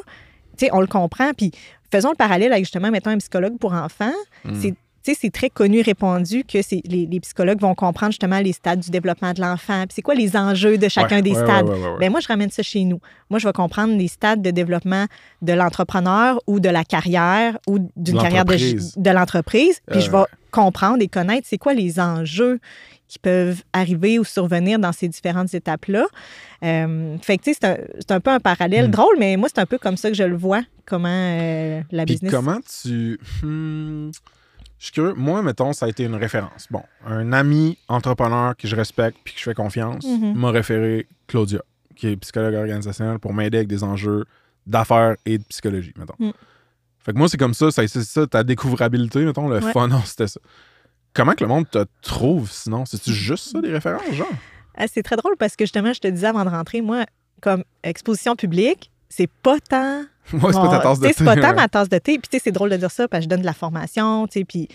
tu sais, on le comprend. Puis faisons le parallèle avec justement, mettons, un psychologue pour enfants. Mm. C'est sais, c'est très connu, répandu que les, les psychologues vont comprendre justement les stades du développement de l'enfant. Puis c'est quoi les enjeux de chacun Ouais, des ouais, stades? ouais. Ben moi, je ramène ça chez nous. Moi, je vais comprendre les stades de développement de l'entrepreneur ou de la carrière ou d'une carrière de, l'entreprise. de l'entreprise. Puis Euh, je vais comprendre et connaître c'est quoi les enjeux qui peuvent arriver ou survenir dans ces différentes étapes-là. Euh, fait que, tu sais, c'est un, c'est un peu un parallèle Hmm. drôle, mais moi, c'est un peu comme ça que je le vois, comment euh, la Puis business... comment tu. Hmm, Je suis curieux. Moi, mettons, ça a été une référence. Bon, un ami entrepreneur que je respecte puis que je fais confiance Mhm. m'a référé Claudia, qui est psychologue organisationnelle, pour m'aider avec des enjeux d'affaires et de psychologie, mettons. Mm. Fait que moi, c'est comme ça, ça c'est ça, ta découvrabilité, mettons, le Ouais. funnel, c'était ça. Comment que le monde te trouve sinon? C'est-tu juste ça, des références, genre? Ah, c'est très drôle parce que justement, je te disais avant de rentrer, moi, comme exposition publique, c'est pas tant. Moi, c'est pas ta tasse de thé. C'est pas tant ouais. ma tasse de thé. Puis, tu sais, c'est drôle de dire ça parce que je donne de la formation, tu sais, puis.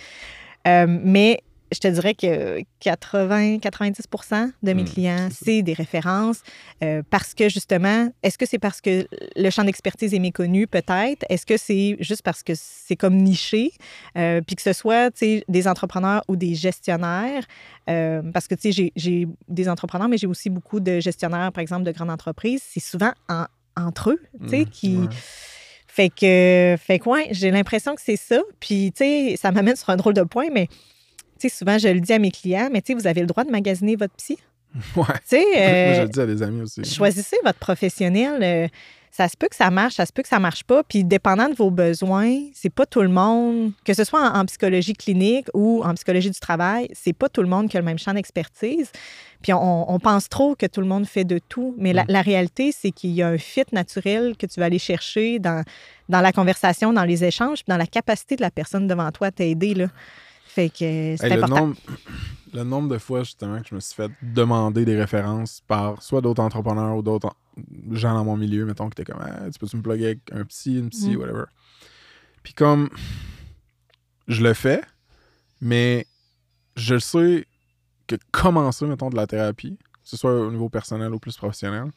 euh, mais je te dirais que 80-90% de mes Hmm, clients, c'est des références. euh, parce que justement, est-ce que c'est parce que le champ d'expertise est méconnu, peut-être? Est-ce que c'est juste parce que c'est comme niché? Euh, puis que ce soit, tu sais, des entrepreneurs ou des gestionnaires. euh, parce que, tu sais, j'ai des entrepreneurs, mais j'ai aussi beaucoup de gestionnaires, par exemple, de grandes entreprises. C'est souvent en- entre eux, tu sais, Mm, qui... ouais. Fait que, fait que ouais, j'ai l'impression que c'est ça. Puis, tu sais, ça m'amène sur un drôle de point, mais, tu sais, souvent, je le dis à mes clients, mais, tu sais, vous avez le droit de magasiner votre psy. Ouais. Tu sais, Moi, euh, je le dis à des amis aussi. choisissez votre professionnel. euh, ça se peut que ça marche, ça se peut que ça marche pas. Puis, dépendant de vos besoins, c'est pas tout le monde, que ce soit en, en psychologie clinique ou en psychologie du travail, c'est pas tout le monde qui a le même champ d'expertise. Puis, on, on pense trop que tout le monde fait de tout. Mais la, Mm. la réalité, c'est qu'il y a un fit naturel que tu vas aller chercher dans, dans la conversation, dans les échanges, puis dans la capacité de la personne devant toi à t'aider. Là. Fait que c'est Hey, le, important. nombre, le nombre de fois, justement, que je me suis fait demander des références par soit d'autres entrepreneurs ou d'autres en- gens dans mon milieu, mettons, qui étaient comme Ah, Tu peux-tu me plugger avec un psy, une psy, Mm. whatever. Puis comme, je le fais, mais je sais que commencer, mettons, de la thérapie, que ce soit au niveau personnel ou plus professionnel,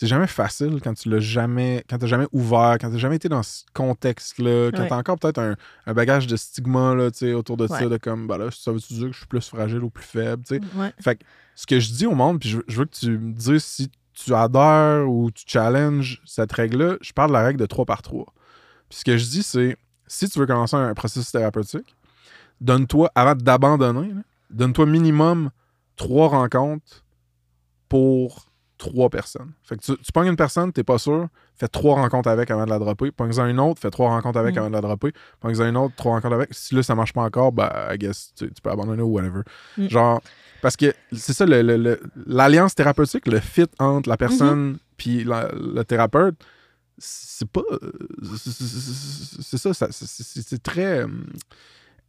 c'est jamais facile quand tu l'as jamais, quand t'as jamais ouvert, quand t'as jamais été dans ce contexte-là, quand Ouais. t'as encore peut-être un, un bagage de stigma là, autour de ça, de comme, bah là, ça veut-tu dire que je suis plus fragile ou plus faible, tu sais. Ouais. Fait que ce que je dis au monde, puis je, je veux que tu me dises si tu adhères ou tu challenges cette règle-là, je parle de la règle de 3 par 3. Puis ce que je dis, c'est si tu veux commencer un processus thérapeutique, donne-toi, avant d'abandonner, donne-toi minimum trois rencontres pour trois personnes. Fait que tu, tu pognes une personne, t'es pas sûr, fais trois rencontres avec avant de la dropper. Pognes-en une autre, fais trois rencontres avec Mm. avant de la dropper. Pognes-en une autre, trois rencontres avec. Si là, ça marche pas encore, bah, I guess, tu, tu peux abandonner ou whatever. Mm. Genre, parce que c'est ça, l'alliance thérapeutique, le fit entre la personne puis la- le thérapeute, c'est pas. c'est- ça, ça- c'est- très. euh,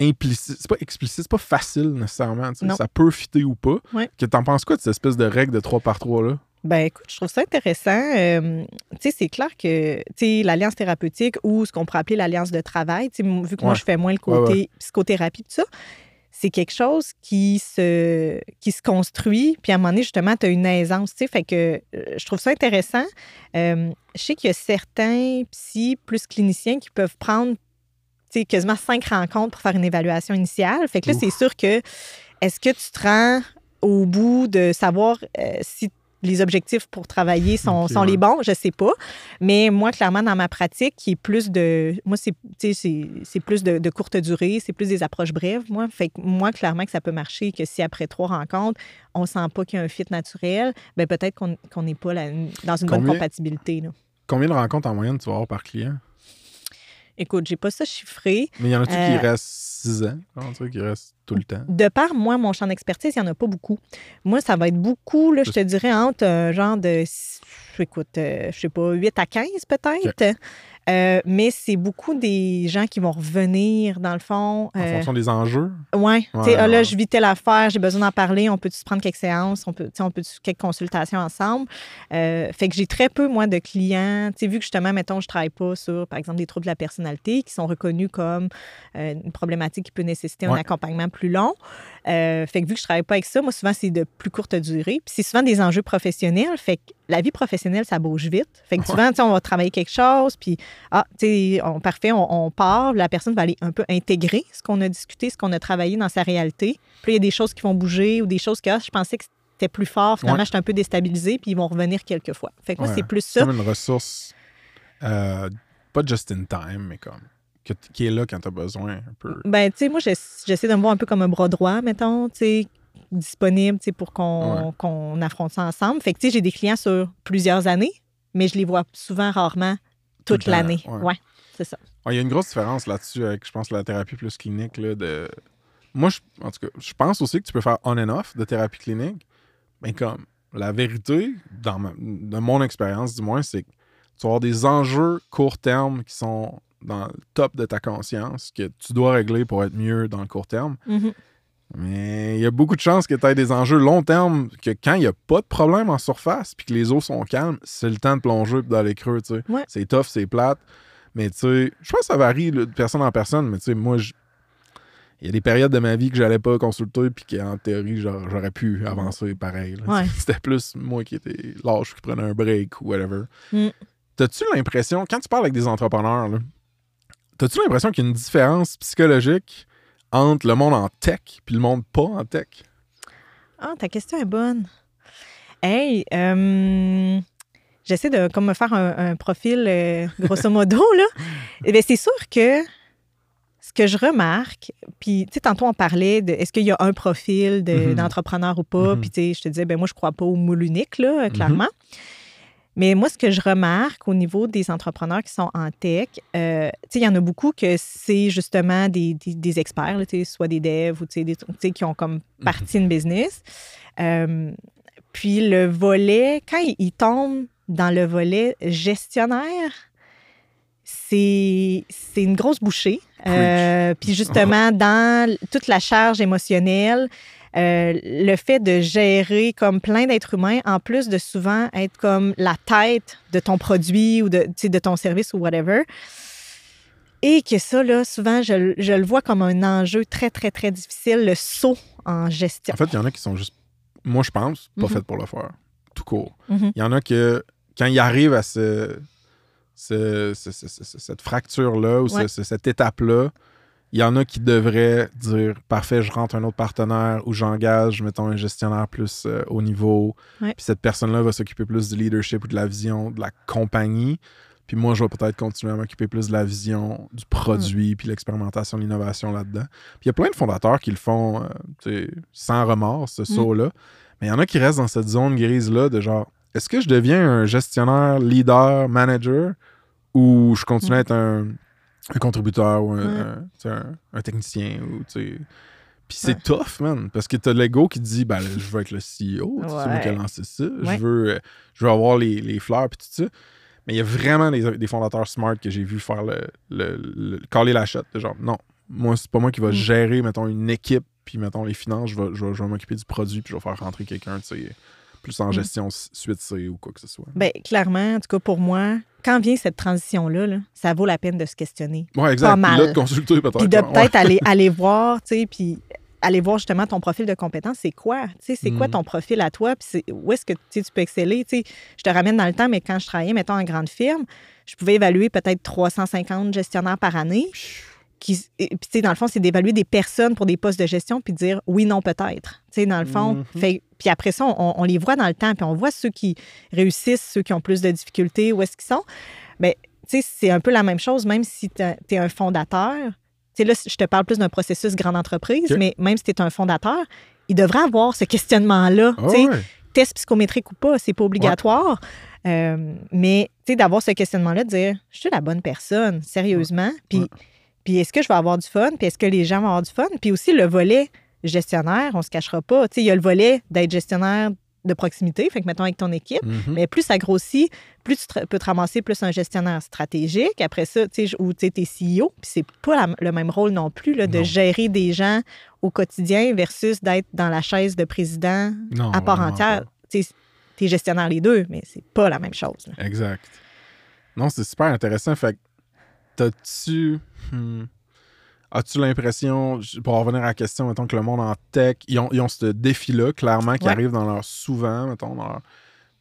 implicite, c'est pas explicite, c'est pas facile nécessairement. Ça peut fitter ou pas. Ouais. Que t'en penses quoi de cette espèce de règle de 3 par 3 là? Ben écoute, je trouve ça intéressant. Euh, tu sais, c'est clair que tu sais, l'alliance thérapeutique ou ce qu'on pourrait appeler l'alliance de travail, tu sais, vu que moi, Ouais. je fais moins le Ouais, côté psychothérapie, tout ça, c'est quelque chose qui se, qui se construit. Puis à un moment donné, justement, tu as une aisance. tu sais, Fait que euh, je trouve ça intéressant. Euh, je sais qu'il y a certains psy plus cliniciens qui peuvent prendre tu sais, quasiment cinq rencontres pour faire une évaluation initiale. Fait que là, c'est sûr que est-ce que tu te rends au bout de savoir euh, si les objectifs pour travailler sont, sont ouais. les bons, je sais pas. Mais moi, clairement, dans ma pratique, qui est plus de. Moi, c'est plus de, de courte durée, c'est plus des approches brèves, moi. Fait que moi, clairement, que ça peut marcher, que si après trois rencontres, on sent pas qu'il y a un fit naturel, ben peut-être qu'on n'est pas dans une bonne compatibilité. là. Combien de rencontres en moyenne tu vas avoir par client? Écoute, j'ai pas ça chiffré. Mais il y en a-tu qui Euh, restent 6 ans? Tu sais, qui restent tout le temps? De par moi, mon champ d'expertise, il n'y en a pas beaucoup. Moi, ça va être beaucoup, là, je te dirais, entre un genre de, écoute, euh, je sais pas, 8 à 15 peut-être. Euh, mais c'est beaucoup des gens qui vont revenir, dans le fond. En euh, fonction des enjeux? Ouais, tu Ouais, ah, là, je vis telle affaire, j'ai besoin d'en parler, on peut se prendre quelques séances, on peut, on peut quelques consultations ensemble. Euh, fait que j'ai très peu, moi, de clients, tu vu que justement, mettons, je travaille pas sur, par exemple, des troubles de la personnalité qui sont reconnus comme euh, une problématique qui peut nécessiter un accompagnement plus long. Fait que vu que je travaille pas avec ça, moi, souvent, c'est de plus courte durée. Puis c'est souvent des enjeux professionnels. Fait que la vie professionnelle, ça bouge vite. Fait que souvent, tu sais, on va travailler quelque chose, puis, ah, tu sais, on, parfait, on, on part, la personne va aller un peu intégrer ce qu'on a discuté, ce qu'on a travaillé dans sa réalité. Puis il y a des choses qui vont bouger ou des choses que ah, je pensais que c'était plus fort. Finalement, Ouais. j'étais un peu déstabilisée, puis ils vont revenir quelques fois. Fait que moi, Ouais. c'est plus C'est ça. comme une ressource, euh, pas just in time, mais comme, qui est là quand tu as besoin un peu. Ben, tu sais, moi, j'ess- j'essaie de me voir un peu comme un bras droit, mettons, tu sais, disponible, pour qu'on Ouais. affronte ça ensemble. Fait que, tu sais, j'ai des clients sur plusieurs années, mais je les vois souvent rarement Tout toute l'année. ouais. Ouais, c'est ça. Il y a une grosse différence là-dessus avec, je pense, la thérapie plus clinique. Là, de... Moi, je, en tout cas, je pense aussi que tu peux faire on and off de thérapie clinique. Mais comme, la vérité, dans ma- de mon expérience du moins, c'est que tu vas avoir des enjeux court terme qui sont dans le top de ta conscience, que tu dois régler pour être mieux dans le court terme. Mhm. Mais il y a beaucoup de chances que tu aies des enjeux long terme, que quand il n'y a pas de problème en surface, puis que les eaux sont calmes, c'est le temps de plonger puis d'aller creux, tu sais. Ouais. C'est tough, c'est plate. Mais tu sais, je pense que ça varie là, de personne en personne, mais tu sais, moi, je- il y a des périodes de ma vie que j'allais pas consulter, puis qu'en théorie, j'aurais pu avancer pareil. Ouais. C'était plus moi qui étais lâche, qui prenais un break ou whatever. Mm. T'as-tu l'impression, quand tu parles avec des entrepreneurs, t'as-tu l'impression qu'il y a une différence psychologique entre le monde en tech puis le monde pas en tech? Ah, ta question est bonne. Hey, euh, j'essaie de comme me faire un, un profil euh, grosso modo, là. Eh bien, c'est sûr que ce que je remarque, puis, tu sais, tantôt, on parlait de est-ce qu'il y a un profil de- Mhm. d'entrepreneur ou pas, Mhm. puis, tu sais, je te disais, ben moi, je crois pas au moule unique, là, euh, clairement. Mais moi, ce que je remarque au niveau des entrepreneurs qui sont en tech, euh, il y en a beaucoup que c'est justement des, des- des experts, là, soit des devs ou tu sais, des trucs, tu sais, qui ont comme parti une business. Euh, puis le volet, quand ils ils tombent dans le volet gestionnaire, c'est c'est une grosse bouchée. Euh, puis justement, dans toute la charge émotionnelle, euh, le fait de gérer comme plein d'êtres humains, en plus de souvent être comme la tête de ton produit ou de, de ton service ou whatever, et que ça, là, souvent, je, je le vois comme un enjeu très, très, très difficile, le saut en gestion. En fait, il y en a qui sont juste, moi je pense, pas faites pour le faire. Tout court. Mhm. Il y en a que, quand ils arrivent à ce, ce- ce- ce- ce- cette fracture-là ou Ouais. cette étape-là, il y en a qui devraient dire parfait, je rentre un autre partenaire ou j'engage, mettons, un gestionnaire plus euh, haut niveau. Ouais. Puis cette personne-là va s'occuper plus du leadership ou de la vision de la compagnie. Puis moi, je vais peut-être continuer à m'occuper plus de la vision, du produit, puis l'expérimentation, l'innovation là-dedans. Puis il y a plein de fondateurs qui le font euh, sans remords, ce saut-là. Mais il y en a qui restent dans cette zone grise-là de genre, est-ce que je deviens un gestionnaire, leader, manager, ou je continue à être un, un contributeur ou un, Ouais. un- technicien ou tu sais. Puis c'est Ouais. tough, man, parce que t'as l'ego qui dit, ben, je veux être le CEO, tu sais, c'est moi qui Ouais. lancé ça, je, veux, je veux avoir les, les fleurs, puis tout ça. Mais il y a vraiment des, des fondateurs smart que j'ai vu faire le, le, le- caler la shot. genre, non, moi, c'est pas moi qui va Mm. gérer, mettons, une équipe, puis mettons, les finances, je vais, je vais, je vais m'occuper du produit, puis je vais faire rentrer quelqu'un, tu sais, plus en Mm. gestion suite C ou quoi que ce soit. Ben, clairement, en tout cas pour moi, quand vient cette transition-là, là, ça vaut la peine de se questionner. Ouais, exact. Pas Puis mal. là, de consulter peut-être. Puis de ouais. peut-être aller, aller voir, tu sais, puis aller voir justement ton profil de compétence, c'est quoi? Tu sais, c'est quoi Mhm. ton profil à toi? Puis c'est- où est-ce que tu peux exceller? Tu sais, je te ramène dans le temps, mais quand je travaillais, mettons, en grande firme, je pouvais évaluer peut-être 350 gestionnaires par année. Qui, puis, tu sais, dans le fond, c'est d'évaluer des personnes pour des postes de gestion puis de dire oui, non, peut-être. Tu sais, dans le fond. Mhm. Fait, puis après ça, on, on les voit dans le temps, puis on voit ceux qui réussissent, ceux qui ont plus de difficultés, où est-ce qu'ils sont. Mais, tu sais, c'est un peu la même chose, même si tu es un fondateur. Tu sais, là, je te parle plus d'un processus grande entreprise, mais même si tu es un fondateur, il devrait avoir ce questionnement-là. Ah tu sais, ouais. test psychométrique ou pas, c'est pas obligatoire. Euh, mais tu sais, d'avoir ce questionnement-là, de dire je suis la bonne personne, sérieusement. Puis, Ouais. puis est-ce que je vais avoir du fun? Puis est-ce que les gens vont avoir du fun? Puis aussi le volet gestionnaire, on se cachera pas. Tu sais, il y a le volet d'être gestionnaire de proximité, fait que mettons avec ton équipe. Mhm. Mais plus ça grossit, plus tu te- peux te ramasser plus un gestionnaire stratégique. Après ça, tu sais, ou tu t'es CEO, puis c'est pas la- le même rôle non plus là, de Non. gérer des gens au quotidien versus d'être dans la chaise de président Non, à part entière. Tu T'es gestionnaire les deux, mais c'est pas la même chose. là. Exact. Non, c'est super intéressant. Fait que, t'as-tu. Hmm, As-tu l'impression, pour en revenir à la question, mettons que le monde en tech, ils ont, ils ont ce défi-là, clairement, qui Ouais. arrive dans leur souvent, mettons, dans leur-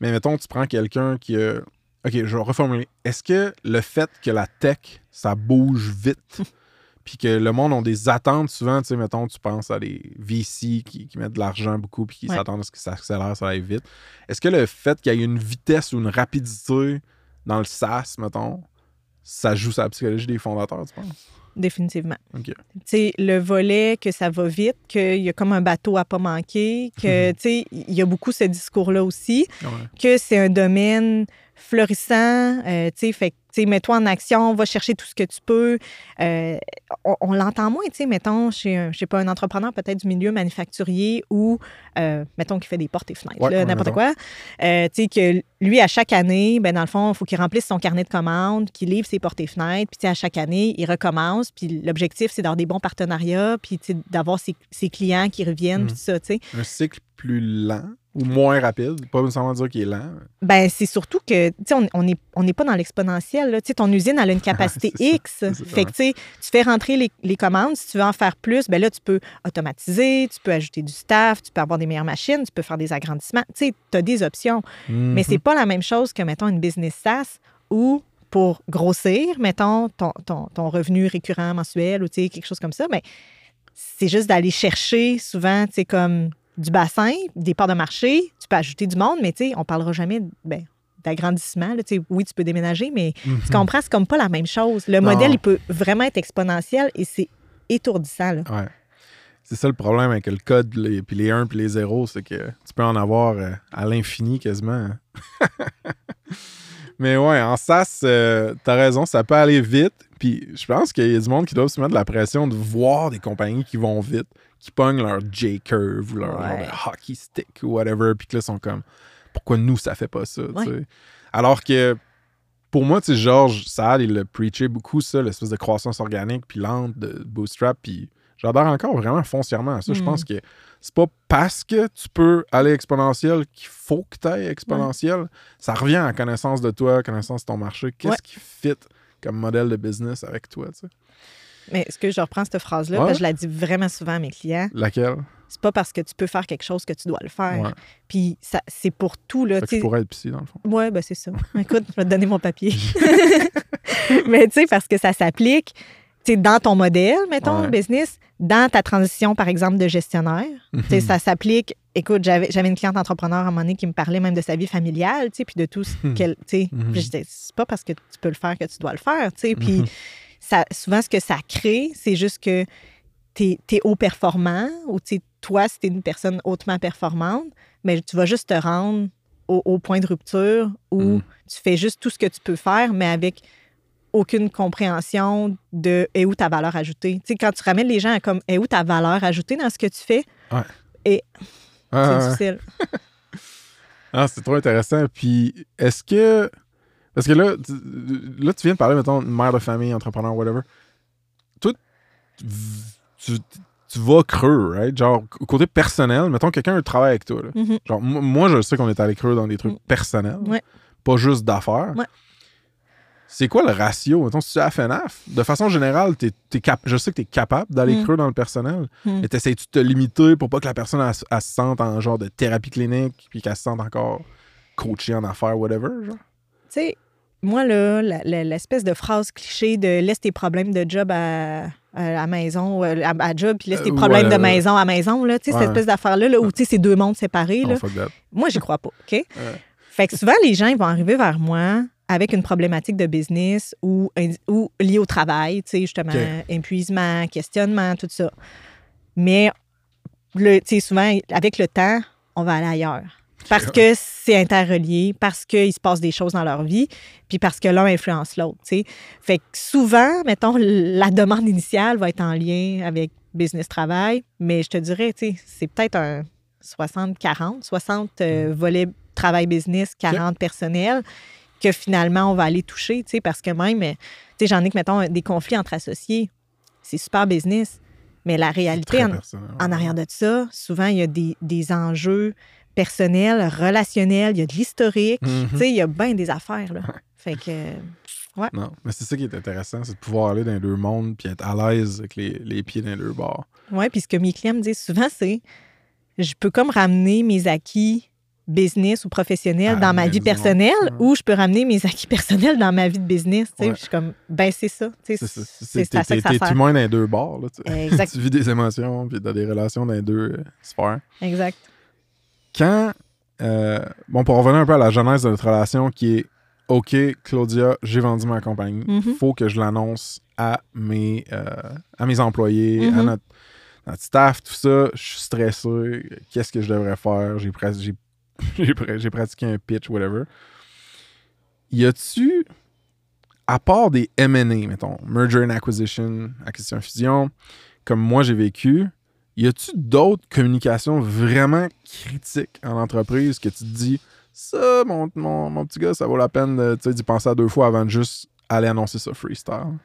Mais mettons, tu prends quelqu'un qui a. OK, je vais reformuler. Est-ce que le fait que la tech, ça bouge vite, puis que le monde a des attentes souvent, tu sais, mettons, tu penses à des VC qui, qui mettent de l'argent beaucoup, puis qui Ouais. s'attendent à ce que ça accélère, ça aille vite. Est-ce que le fait qu'il y ait une vitesse ou une rapidité dans le SaaS, mettons, ça joue sur la psychologie des fondateurs, tu penses? Définitivement. OK. Tu sais, le volet que ça va vite, qu'il y a comme un bateau à pas manquer, que, tu sais, il y a beaucoup ce discours-là aussi, Ouais. que c'est un domaine florissant, euh, tu sais, fait sais, mets-toi en action, va chercher tout ce que tu peux. Euh, on on l'entend moins, tu sais, mettons, chez, un, je sais pas, un entrepreneur peut-être du milieu manufacturier ou, euh, mettons, qui fait des portes et fenêtres, Ouais, n'importe quoi. Euh, tu sais, que lui, à chaque année, ben dans le fond, il faut qu'il remplisse son carnet de commandes, qu'il livre ses portes et fenêtres, puis tu sais, à chaque année, il recommence, puis l'objectif, c'est d'avoir des bons partenariats, puis tu sais, d'avoir ses, ses clients qui reviennent, Mhm. puis ça, tu sais. Un cycle plus lent ou moins rapide, pas nécessairement dire qu'il est lent. Ben, c'est surtout que, tu sais, on on n'est on n'est pas dans l'exponentiel. Là. Ton usine, elle a une capacité C'est ça, X. ça, fait que, tu fais rentrer les, les commandes. Si tu veux en faire plus, ben là, tu peux automatiser, tu peux ajouter du staff, tu peux avoir des meilleures machines, tu peux faire des agrandissements. Tu as des options. Mais c'est pas la même chose que, mettons, une business SaaS où, pour grossir, mettons, ton, ton, ton revenu récurrent mensuel ou, quelque chose comme ça, ben, c'est juste d'aller chercher souvent, tu sais, comme du bassin, des parts de marché, tu peux ajouter du monde, mais tu sais, on parlera jamais ben, d'agrandissement. là. Tu sais, Oui, tu peux déménager, mais Mhm. tu comprends, c'est comme pas la même chose. Le Non. modèle, il peut vraiment être exponentiel et c'est étourdissant. Là. Ouais. C'est ça le problème avec le code, les, puis les 1 puis les 0, c'est que tu peux en avoir euh, à l'infini quasiment. Mais ouais, en SaaS, euh, t'as raison, ça peut aller vite. Puis je pense qu'il y a du monde qui doit se mettre de la pression de voir des compagnies qui vont vite, qui pognent leur J-curve ou leur Ouais. hockey stick ou whatever, puis que là, ils sont comme, pourquoi nous, ça fait pas ça? Ouais. Alors que pour moi, tu sais, Georges Saad, il a preaché beaucoup ça, l'espèce de croissance organique puis lente de Bootstrap, puis j'adore encore vraiment foncièrement à ça. Je Mm. pense que c'est pas parce que tu peux aller exponentiel qu'il faut que tu ailles exponentiel. Ça revient à la connaissance de toi, connaissance de ton marché. Qu'est-ce Ouais. qui fit comme modèle de business avec toi, tu sais? Mais est-ce que je reprends cette phrase-là? Ouais. Parce que je la dis vraiment souvent à mes clients. Laquelle? C'est pas parce que tu peux faire quelque chose que tu dois le faire. Ouais. Puis ça, c'est pour tout. Là, tu pourrais être psy, dans le fond. Oui, ben c'est ça. Écoute, je vais te donner mon papier. Mais tu sais, parce que ça s'applique. Dans ton modèle, mettons, Ouais. business, dans ta transition, par exemple, de gestionnaire. Tu sais, Ça s'applique. Écoute, j'avais j'avais une cliente entrepreneur à un moment donné qui me parlait même de sa vie familiale, tu sais, puis de tout ce qu'elle. Mhm. Puis je disais, c'est pas parce que tu peux le faire que tu dois le faire, tu sais. Puis Mhm. ça, souvent, ce que ça crée, c'est juste que tu es, haut performant ou tu toi, si tu es une personne hautement performante, mais tu vas juste te rendre au, au point de rupture où Mm. tu fais juste tout ce que tu peux faire, mais avec aucune compréhension de est où ta valeur ajoutée. Tu sais, quand tu ramènes les gens à comme est où ta valeur ajoutée dans ce que tu fais, Ah, c'est ouais. difficile. Ah, c'est trop intéressant. Puis, est-ce que. Parce que là, tu, là, tu viens de parler, mettons, mère de famille, entrepreneur, whatever. Toi, tu, tu, vas creux, right? Genre, côté personnel, mettons, quelqu'un travaille avec toi. là. Mhm. Genre, mo- moi, je sais qu'on est allé creux dans des trucs Mm. personnels, Ouais. pas juste d'affaires. Ouais. C'est quoi le ratio? Mettons, si tu à FNAF, de façon générale, t'es- t'es cap- je sais que tu es capable d'aller Mm. creux dans le personnel, Mm. mais t'essayes-tu de te limiter pour pas que la personne elle, elle se sente en genre de thérapie clinique puis qu'elle se sente encore coachée en affaires, whatever, genre? Tu sais, moi, là, l'espèce de phrase cliché de laisse tes problèmes de job à, à la maison, à, à job, puis laisse tes Euh, problèmes ouais. de maison à maison, là, tu sais, Ouais. cette espèce d'affaire-là, là, où tu sais, c'est deux mondes séparés, Oh, là. Moi, j'y crois pas, OK? Fait que souvent, les gens, ils vont arriver vers moi avec une problématique de business ou, ou liée au travail, tu sais, justement, épuisement, questionnement, tout ça. Mais, le, tu sais, souvent, avec le temps, on va aller ailleurs. Parce que c'est interrelié, parce qu'il se passe des choses dans leur vie, puis parce que l'un influence l'autre. Fait que souvent, mettons, la demande initiale va être en lien avec business-travail, mais je te dirais, tu sais, c'est peut-être un 60-40, 60 euh, volets travail-business, 40 personnel, que finalement, on va aller toucher, tu sais, parce que même, tu sais, j'en ai que, mettons, des conflits entre associés, c'est super business, mais la réalité en arrière de ça, souvent, il y a des, des enjeux personnels, relationnels, il y a de l'historique, Mhm. tu sais, il y a bien des affaires, là. Fait que, Non, mais c'est ça qui est intéressant, c'est de pouvoir aller dans les deux mondes puis être à l'aise avec les, les pieds dans les deux bords. ouais, puis ce que mes clients me disent souvent, c'est je peux comme ramener mes acquis business ou professionnels À dans ma vie personnelle Ouais. ou je peux ramener mes acquis personnels dans ma vie de business. Ouais. Je suis comme, ben c'est ça. C'est ça. C'est C'est- c'est à ça T'es que ça t'es sert. humain dans les deux bords. Là, tu, vis des émotions puis t'as des relations dans les deux euh, sphères. Exact. Quand. euh, bon, pour revenir un peu à la genèse de notre relation qui est OK, Claudia, j'ai vendu ma compagnie. Mhm. faut que je l'annonce à mes, euh, à mes employés, à Mhm. notre, notre staff, tout ça. Je suis stressé. Qu'est-ce que je devrais faire? J'ai pratiqué un pitch, whatever. Y a-tu, à part des M&A, mettons, Merger and Acquisition, Acquisition-Fusion, comme moi j'ai vécu, y a-tu d'autres communications vraiment critiques en entreprise que tu te dis, ça, mon, mon, mon petit gars, ça vaut la peine de, tu sais, d'y penser à deux fois avant de juste aller annoncer ça freestyle?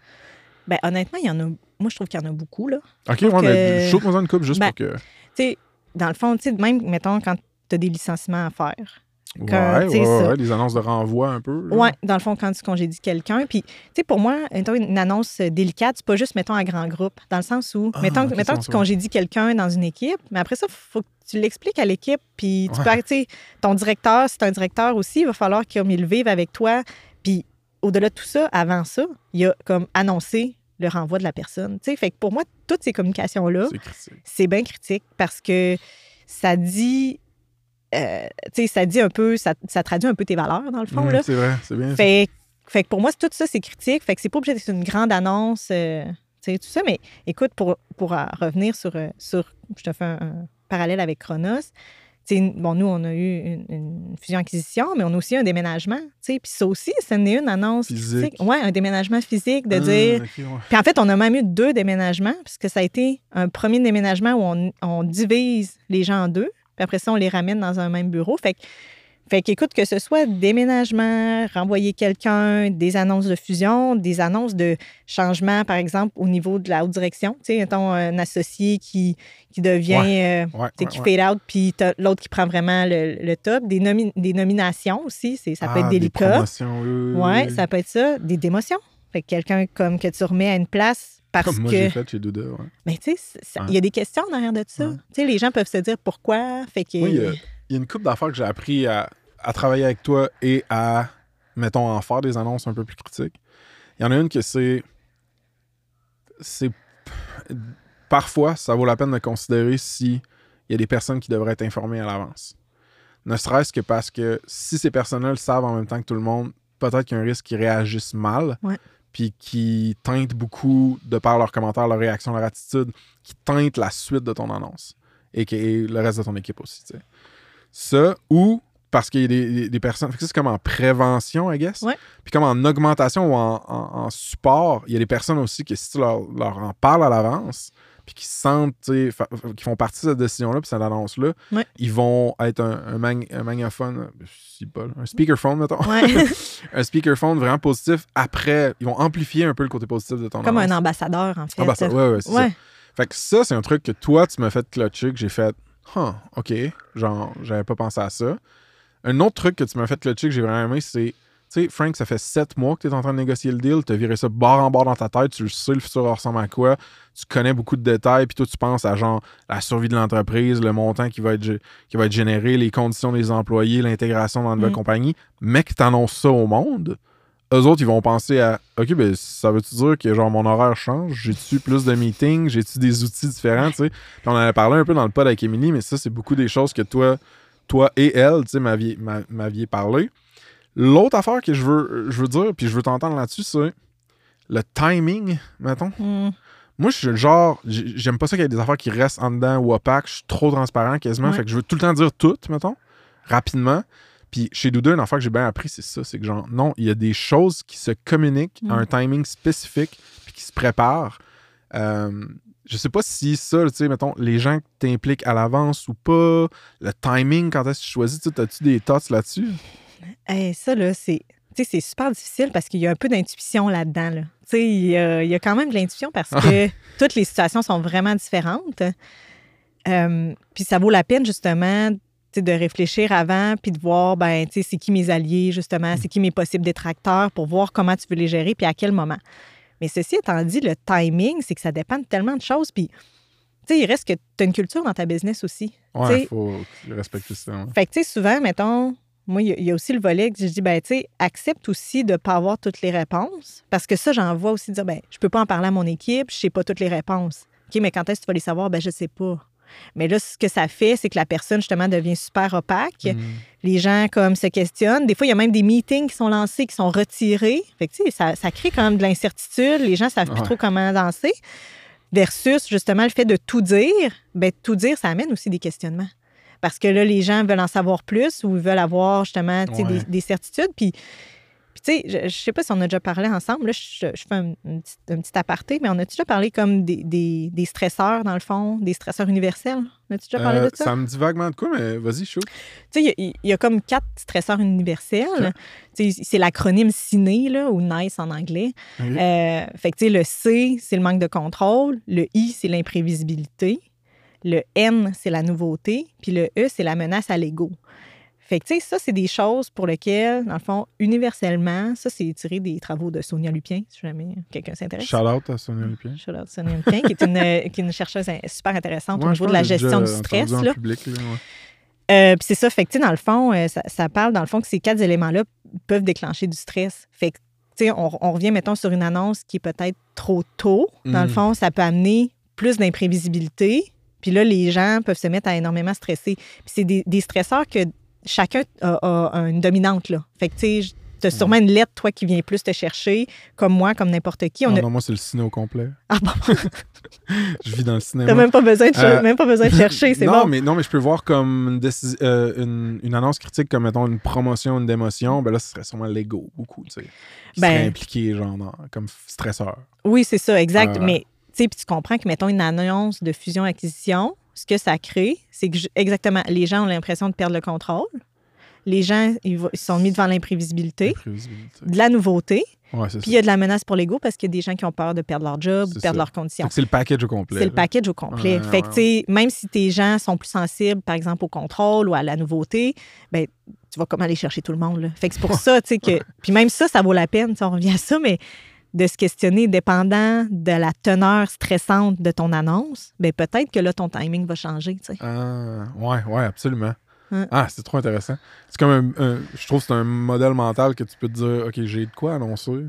Ben honnêtement, il y en a. Moi, je trouve qu'il y en a beaucoup, là. Ok, ouais, que- mais shoot-moi une coupe juste Ben, pour que. Tu sais, dans le fond, tu sais, même, mettons, quand tu as des licenciements à faire. Quand, ouais, tu ouais, ça. ouais, des annonces de renvoi un peu. Oui, dans le fond, quand tu congédies quelqu'un. Puis, tu sais, pour moi, une annonce délicate, c'est pas juste, mettons, à grand groupe. Dans le sens où, Ah, mettons, mettons que tu congédies quelqu'un dans une équipe, mais après ça, il faut que tu l'expliques à l'équipe. Puis, tu Ouais. peux, tu sais, ton directeur, si c'est un directeur aussi, il va falloir qu'il vive avec toi. Puis, au-delà de tout ça, avant ça, il y a comme annoncé le renvoi de la personne. Tu sais, fait que pour moi, toutes ces communications-là, c'est bien critique parce que ça dit, euh, tu sais, ça dit un peu, ça, ça traduit un peu tes valeurs, dans le fond, Mm, là. c'est vrai, c'est bien. ça. Fait, fait que pour moi, tout ça, c'est critique. Fait que c'est pas obligé d'être une grande annonce, euh, tu sais, tout ça. Mais écoute, pour, pour euh, revenir sur, euh, sur. Je te fais un, un parallèle avec Chronos. Bon, nous, on a eu une, une fusion-acquisition, mais on a aussi un déménagement. Puis ça aussi, ce n'est une annonce Physique. Ouais, un déménagement physique, de Ah, dire. ouais. Puis en fait, on a même eu deux déménagements, puisque ça a été un premier déménagement où on, on divise les gens en deux, puis après ça, on les ramène dans un même bureau. Fait que, fait qu'écoute, que ce soit déménagement, renvoyer quelqu'un, des annonces de fusion, des annonces de changement, par exemple, au niveau de la haute direction. Tu sais, mettons un associé qui, qui devient, euh, Ouais, tu sais, ouais, qui fade out, puis l'autre qui prend vraiment le, le top. Des, nomi- des nominations aussi, ça peut Ah, être des délicat. promotions, oui, oui, Ouais, oui. ça peut être ça. Des démotions. Fait que quelqu'un comme que tu remets à une place parce Comme moi, que. j'ai fait chez Douda. Ouais. Mais tu sais, il Ouais. y a des questions en arrière de ça. Ouais. Tu sais, les gens peuvent se dire pourquoi. Fait que. Moi, il y a, il y a une couple d'affaires que j'ai appris à, à travailler avec toi et à, mettons, en faire des annonces un peu plus critiques. Il y en a une que c'est. c'est. Parfois, ça vaut la peine de considérer si il y a des personnes qui devraient être informées à l'avance. Ne serait-ce que parce que si ces personnes-là le savent en même temps que tout le monde, peut-être qu'il y a un risque qu'ils réagissent mal. Ouais. Puis qui teintent beaucoup, de par leurs commentaires, leur réaction, leur attitude, qui teintent la suite de ton annonce. Et, que- et le reste de ton équipe aussi. tu sais. Ça, ou parce qu'il y a des, des- personnes. c'est comme en prévention, I guess. Ouais. Puis comme en augmentation ou en, en- en support, il y a des personnes aussi que si tu leur, leur en parles à l'avance, puis qui se sentent, tu sais, fa- qui font partie de cette décision-là, puis cette annonce-là, Ouais. ils vont être un, un, mag- un magnaphone, je sais pas, un speakerphone, mettons. Ouais. un speakerphone vraiment positif. Après, ils vont amplifier un peu le côté positif de ton Comme un ambassadeur, en fait. Ça, ouais, ouais, c'est ça. Ouais. Fait que ça, c'est un truc que toi, tu m'as fait clutcher, que j'ai fait, huh, OK, genre, j'avais pas pensé à ça. Un autre truc que tu m'as fait clutcher, que j'ai vraiment aimé, c'est, sais, Frank, ça fait sept mois que tu es en train de négocier le deal, tu as viré ça bord en bord dans ta tête, tu le sais, le futur ressemble à quoi, tu connais beaucoup de détails, puis toi, tu penses à genre la survie de l'entreprise, le montant qui va être, qui va être généré, les conditions des employés, l'intégration dans la nouvelle Mm. compagnie. Mais que tu annonces ça au monde, eux autres, ils vont penser à OK, ben ça veut-tu dire que genre mon horaire change? J'ai-tu plus de meetings? J'ai-tu des outils différents? tu sais? Puis on en avait parlé un peu dans le pod avec Émilie, mais ça, c'est beaucoup des choses que toi, toi et elle, tu sais, m'aviez, m'a- m'aviez parlé. L'autre affaire que je veux, je veux dire, puis je veux t'entendre là-dessus, c'est le timing, mettons. Hmm. Moi, je suis le genre, j'ai- j'aime pas ça qu'il y ait des affaires qui restent en dedans ou opaques. Je suis trop transparent quasiment. Ouais. Fait que je veux tout le temps dire tout, mettons, rapidement. Puis chez Douda, une affaire que j'ai bien appris, c'est ça. C'est que genre, non, il y a des choses qui se communiquent à Mm. un timing spécifique puis qui se préparent. Euh, je sais pas si ça, tu sais, mettons, les gens que t'impliques à l'avance ou pas, le timing, quand est-ce que tu choisis, tu as-tu des thoughts là-dessus? Hey, ça, là, c'est. Tu sais, c'est super difficile parce qu'il y a un peu d'intuition là-dedans. Là. Tu sais, il y, a, il y a quand même de l'intuition parce que toutes les situations sont vraiment différentes. Euh, puis ça vaut la peine, justement, de réfléchir avant puis de voir, ben, tu sais, c'est qui mes alliés, justement, c'est qui mes possibles détracteurs pour voir comment tu veux les gérer puis à quel moment. Mais ceci étant dit, le timing, c'est que ça dépend de tellement de choses. Puis, tu sais, il reste que tu as une culture dans ta business aussi. Ouais, sais, faut respecter ça. ouais. fait que, tu sais, souvent, mettons, moi, il y a- aussi le volet que je dis, ben, tu sais, accepte aussi de ne pas avoir toutes les réponses. Parce que ça, j'en vois aussi dire, ben, je peux pas en parler à mon équipe, je sais pas toutes les réponses. OK, mais quand est-ce que tu vas les savoir? Ben, je sais pas. Mais là, ce que ça fait, c'est que la personne, justement, devient super opaque. Mm. Les gens, comme, se questionnent. Des fois, il y a même des meetings qui sont lancés, qui sont retirés. Fait que, tu sais, ça, ça crée quand même de l'incertitude. Les gens savent plus trop comment danser. Versus, justement, le fait de tout dire. Ben, tout dire, ça amène aussi des questionnements. Parce que là, les gens veulent en savoir plus ou ils veulent avoir, justement, Ouais. des, des certitudes. Puis, puis, tu sais, je, je sais pas si on a déjà parlé ensemble. Là, je, je fais un, un petit, un petit aparté, mais on a déjà parlé comme des, des, des stresseurs, dans le fond, des stresseurs universels? On a-tu déjà parlé Euh, de ça? ça me dit vaguement de quoi, mais vas-y, shoot. Tu sais, il y a- il y, a comme quatre stresseurs universels. C'est l'acronyme CINE, là, ou NICE en anglais. Euh, fait que, tu sais, le C, c'est le manque de contrôle. Le I, c'est l'imprévisibilité. Le N, c'est la nouveauté. Puis le E, c'est la menace à l'ego. Fait que, tu sais, ça, c'est des choses pour lesquelles, dans le fond, universellement, ça, c'est tiré des travaux de Sonia Lupien, si jamais quelqu'un s'intéresse. Shout out à Sonia Lupien. Shout out Sonia Lupien, qui est une, euh, qui est une chercheuse super intéressante au Ouais, je niveau de la gestion du stress. Là. public, là, ouais. Euh, puis c'est ça, fait que, tu sais, dans le fond, euh, ça, ça parle, dans le fond, que ces quatre éléments-là peuvent déclencher du stress. Fait que, tu sais, on, on revient, mettons, sur une annonce qui est peut-être trop tôt. Dans le Mm. fond, ça peut amener plus d'imprévisibilité. Puis là, les gens peuvent se mettre à énormément stresser. Puis c'est des, des stresseurs que chacun a, a une dominante, là. Fait que, tu sais, tu as sûrement une lettre, toi, qui vient plus te chercher, comme moi, comme n'importe qui. On Ah a... non, moi, c'est le ciné au complet. Ah bon, Je vis dans le t'as cinéma. même pas besoin de, Euh, même pas besoin de chercher, c'est non, bon. Mais, non, mais je peux voir comme une, décis- euh, une, une annonce critique comme, mettons, une promotion, une démotion. Ben là, ce serait sûrement l'ego, beaucoup, tu sais. Qui Ben- serait impliqué, genre, dans- comme stresseur. Oui, c'est ça, exact. Ouais. Mais sais, puis tu comprends que, mettons, une annonce de fusion-acquisition, ce que ça crée, c'est que, exactement, les gens ont l'impression de perdre le contrôle. Les gens, ils, sont mis devant l'imprévisibilité, Imprévisibilité. de la nouveauté, Ouais, puis il y a de la menace pour l'ego parce qu'il y a des gens qui ont peur de perdre leur job C'est perdre leurs conditions. C'est le package au complet. C'est le package au complet. Ouais, fait que, ouais, tu sais, même si tes gens sont plus sensibles, par exemple, au contrôle ou à la nouveauté, ben tu vas comme aller chercher tout le monde. Là. Fait que c'est pour ça, tu sais, que. Puis même ça, ça vaut la peine, on revient à ça, mais de se questionner dépendant de la teneur stressante de ton annonce, ben peut-être que là, ton timing va changer, tu sais. Ah, ouais, ouais, absolument. Ouais. Ah, c'est trop intéressant. C'est comme un, un- Je trouve que c'est un modèle mental que tu peux te dire OK, j'ai de quoi annoncer?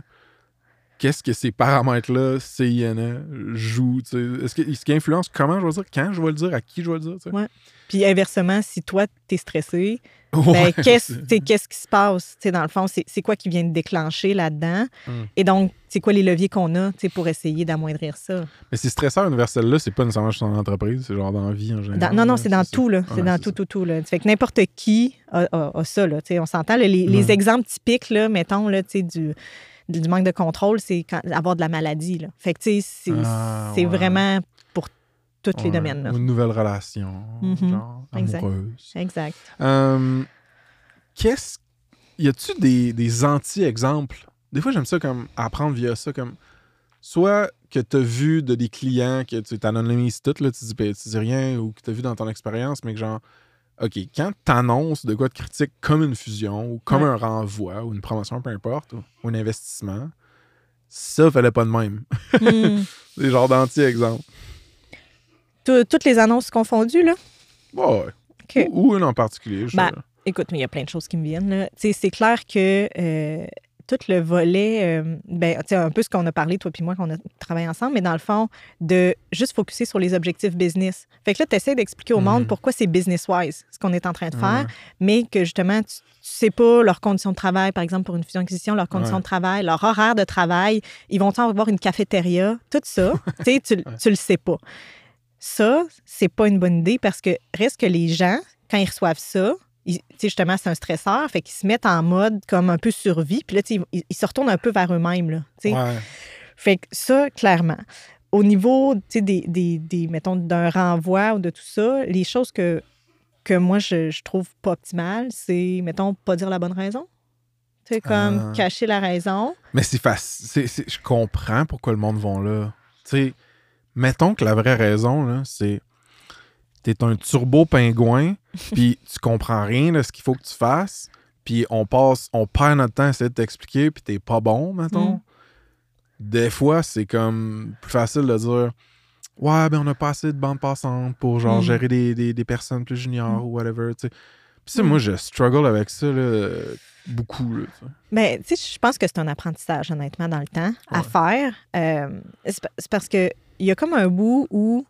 Qu'est-ce que ces paramètres-là, CINA, jouent? tu? Est-ce qu'ils influencent comment je vais le dire, quand je vais le dire, à qui je vais le dire? tu? Ouais. Puis inversement, si toi, t'es stressé, ben, qu'est-ce qui se passe? Tu dans le fond, c'est quoi qui vient de déclencher là-dedans? Mm. Et donc, c'est quoi les leviers qu'on a tu pour essayer d'amoindrir ça? Mais ces stresseurs universels-là, c'est pas nécessairement juste en entreprise, c'est genre dans la vie en général. Dans- non, non, c'est dans tout, là. C'est Ouais, dans tout, tout, tout, là. Fait que n'importe qui a, a- a ça, là. Tu on s'entend, les, les exemples typiques, là, mettons, là, tu sais, du, du manque de contrôle, c'est avoir de la maladie, là. Fait que, tu sais, c'est Ah, ouais. vraiment pour tous les domaines, là. Une nouvelle relation, Mhm. genre Exact. amoureuse. Exact. Euh, Qu'est-ce. Y a-tu des, des anti-exemples? Des fois, j'aime ça comme apprendre via ça, comme. Soit que tu as vu de des clients que tu t'anonymises tout, là, tu dis, ben, tu dis rien, ou que tu as vu dans ton expérience, mais que genre, OK, quand tu annonces de quoi de critique comme une fusion, ou comme Ouais. un renvoi, ou une promotion, peu importe, ou, ou un investissement, ça fallait pas de même. Hmm. Des genres d'anti-exemples. Tout- Toutes les annonces confondues, là? Ouais. OK. Ou, ou une en particulier. je Ben. Écoute, il y a plein de choses qui me viennent. C'est clair que euh, tout le volet, euh, ben, un peu ce qu'on a parlé, toi puis moi, qu'on a travaillé ensemble, mais dans le fond, de juste focuser sur les objectifs business. Fait que là, tu essaies d'expliquer au monde Mhm. pourquoi c'est business-wise, ce qu'on est en train de faire, mais que justement, tu, tu sais pas leurs conditions de travail, par exemple, pour une fusion-acquisition, leurs conditions Ouais. de travail, leur horaire de travail, ils vont avoir une cafétéria, tout ça, tu sais, tu, tu le sais pas. Ça, c'est pas une bonne idée parce que reste que les gens, quand ils reçoivent ça, ils- tu sais, justement, c'est un stresseur, fait qu'ils se mettent en mode comme un peu survie, puis là, ils, ils se retournent un peu vers eux-mêmes, là, tu sais. Ouais. Fait que ça, clairement. Au niveau, tu sais, des, des, des, mettons, d'un renvoi ou de tout ça, les choses que, que moi, je, je trouve pas optimales, c'est, mettons, pas dire la bonne raison. Sais, comme Ah. cacher la raison. Mais c'est facile. c'est- c'est- Je comprends pourquoi le monde va là. Tu sais, mettons que la vraie raison, là, c'est. T'es un turbo pingouin, puis tu comprends rien de ce qu'il faut que tu fasses, puis on passe, on perd notre temps à essayer de t'expliquer, puis t'es pas bon, mettons. Mm. Des fois, c'est comme plus facile de dire Ouais, ben on a pas assez de bande passante pour genre Mm. gérer des, des- des personnes plus juniors ou whatever. tu sais. Puis Mm. moi, je struggle avec ça là, beaucoup. Là. Mais tu sais, je pense que c'est un apprentissage, honnêtement, dans le temps à faire. Euh, c'est parce que il y a comme un bout où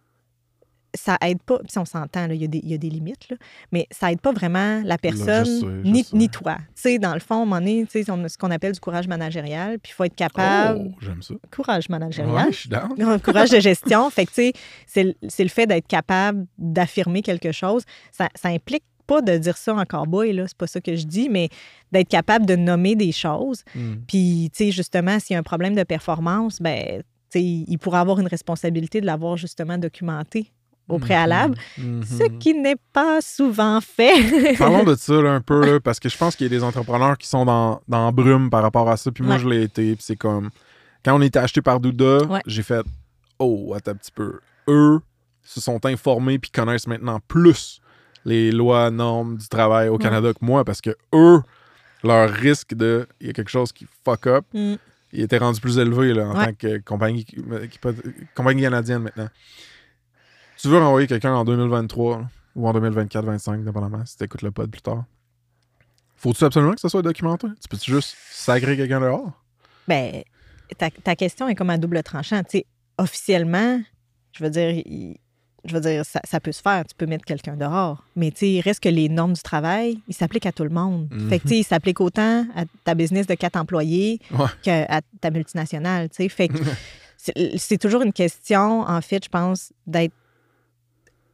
ça aide pas, puis on s'entend, il y, a des- il y a des limites, là, mais ça aide pas vraiment la personne, je sais, je ni, sais. ni toi. Tu sais, dans le fond, tu sais, on a ce qu'on appelle du courage managérial, puis il faut être capable... Oh, j'aime ça. Courage Ouais, managérial. je suis down. Un courage de gestion. Fait que, tu sais, c'est le- c'est le fait d'être capable d'affirmer quelque chose. Ça, ça implique pas de dire ça en cowboy, là, c'est pas ça que je dis, mais d'être capable de nommer des choses. Mm. Puis, tu sais, justement, s'il y a un problème de performance, ben, il pourra avoir une responsabilité de l'avoir justement documenté au préalable, Mhm. ce qui n'est pas souvent fait. Parlons de ça là, un peu, là, parce que je pense qu'il y a des entrepreneurs qui sont dans, dans brume par rapport à ça. Puis moi, Ouais. je l'ai été. Puis c'est comme. Quand on était acheté par Douda, Ouais. j'ai fait Oh, attends un petit peu. Eux se sont informés puis connaissent maintenant plus les lois, normes du travail au Ouais. Canada que moi parce que eux, leur risque de. Il y a quelque chose qui fuck up, Mm. il était rendu plus élevé là, en tant que compagnie, qui- compagnie canadienne maintenant. Tu veux renvoyer quelqu'un en 2023 là, ou en 2024-25, dépendamment, si tu écoutes le pod plus tard. Faut-tu absolument que ça soit documenté? Tu peux-tu juste sacrer quelqu'un dehors? Ben, ta, ta question est comme à double tranchant. Officiellement, je veux dire, il- je veux dire, ça, ça peut se faire. Tu peux mettre quelqu'un dehors. Mais il reste que les normes du travail, ils s'appliquent à tout le monde. Mhm. Fait que sais, ils s'appliquent autant à ta business de quatre employés Ouais. qu'à ta multinationale. Fait que c'est toujours une question, en fait, je pense, d'être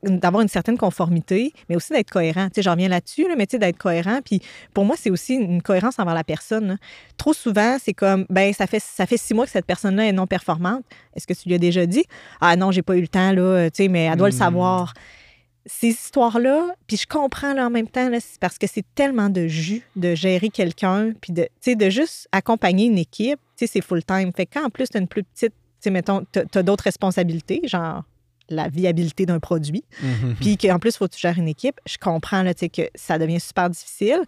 d'avoir une certaine conformité, mais aussi d'être cohérent. Tu sais, j'en reviens là-dessus, là, mais tu sais, d'être cohérent. Puis pour moi, c'est aussi une cohérence envers la personne. là. Trop souvent, c'est comme, ben ça fait, ça fait six mois que cette personne-là est non performante. Est-ce que tu lui as déjà dit? Ah non, j'ai pas eu le temps, là, tu sais, mais elle doit le Hmm. savoir. Ces histoires-là, puis je comprends là, en même temps, là, parce que c'est tellement de jus de gérer quelqu'un, puis de, tu sais, de juste accompagner une équipe, tu sais, c'est full-time. Fait que quand en plus, tu as une plus petite, tu sais, mettons, tu as d'autres responsabilités, genre la viabilité d'un produit, Mhm. puis qu'en plus, il faut que tu gères une équipe. Je comprends là, que ça devient super difficile,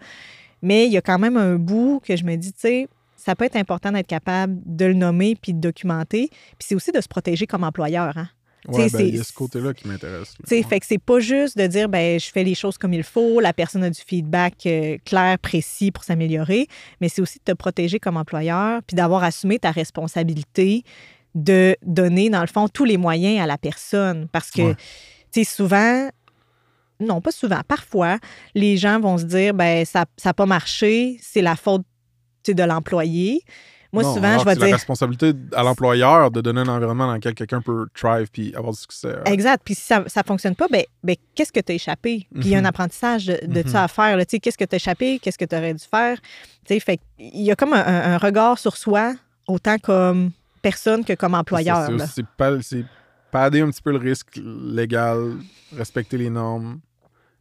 mais il y a quand même un bout que je me dis, tu sais, ça peut être important d'être capable de le nommer puis de documenter. Puis c'est aussi de se protéger comme employeur. Hein? Ouais, ben, il y c'est- a ce côté-là qui m'intéresse. là. Tu sais, Ouais. fait que c'est pas juste de dire, ben, je fais les choses comme il faut, la personne a du feedback euh, clair, précis pour s'améliorer, mais c'est aussi de te protéger comme employeur, puis d'avoir assumé ta responsabilité de donner, dans le fond, tous les moyens à la personne. Parce que, Ouais. tu sais, souvent, non, pas souvent, parfois, les gens vont se dire, ben, ça n'a pas marché, c'est la faute tu sais, de l'employé. Moi, Non, souvent, je vais que c'est la dire. responsabilité à l'employeur de donner un environnement dans lequel quelqu'un peut thrive puis avoir du succès. Exact. Puis si ça ne fonctionne pas, ben, ben, qu'est-ce que tu as échappé? Puis il y a un Mhm. apprentissage de, de Mhm. ça à faire. Tu sais, Qu'est-ce que tu as échappé? Qu'est-ce que tu aurais dû faire? Tu sais, Fait il y a comme un, un- un regard sur soi, autant comme personne que comme employeur. c'est pas- c'est padder un petit peu le risque légal, respecter les normes,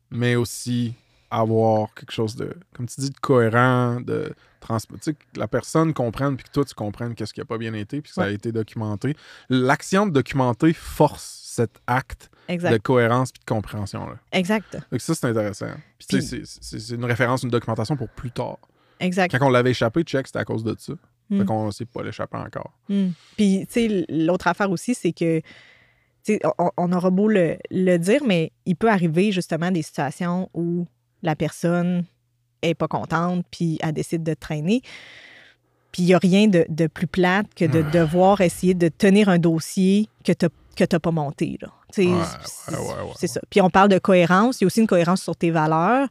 mais aussi avoir quelque chose de, comme tu dis, de cohérent, de trans... Tu sais, que la personne comprenne, puis que toi, tu comprennes qu'est-ce qui n'a pas bien été, puis que ça a été documenté. L'action de documenter force cet acte de cohérence puis de compréhension. Là. Exact. Donc ça, c'est intéressant. Puis tu Puis- sais, c'est- une référence, une documentation pour plus tard. Exact. Quand on l'avait échappé, check, c'était à cause de ça. Mm. Fait qu'on sait pas l'échapper encore. Mm. Puis, tu sais, l'autre affaire aussi, c'est que, tu sais, on, on aura beau le, le dire, mais il peut arriver justement des situations où la personne est pas contente, puis elle décide de traîner. Puis il n'y a rien de, de plus plate que de devoir essayer de tenir un dossier que tu n'as pas monté. Là. Ouais, c'est ouais, c'est ça. Puis on parle de cohérence. Il y a aussi une cohérence sur tes valeurs.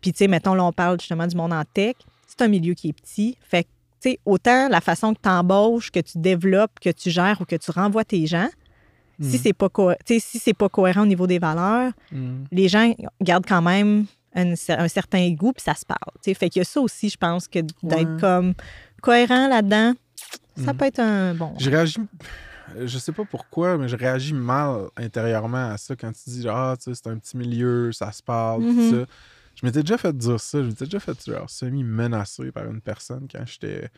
Puis, tu sais, mettons, là, on parle justement du monde en tech. C'est un milieu qui est petit. Fait que, sais, autant la façon que tu embauches, que tu développes, que tu gères ou que tu renvoies tes gens, si Mhm. c'est pas, co- tu sais, si c'est pas cohérent au niveau des valeurs, Mm. les gens gardent quand même un, cer- un certain goût, puis ça se parle. tu sais. Fait qu'il y a ça aussi, je pense, que d'être Ouais. comme cohérent là-dedans, ça Mhm. peut être un bon. Je réagis. Je sais pas pourquoi, mais je réagis mal intérieurement à ça quand tu dis Ah, tu sais, c'est un petit milieu, ça se parle, tout ça. Je m'étais déjà fait dire ça. Je m'étais déjà fait genre, semi-menacé par une personne quand j'étais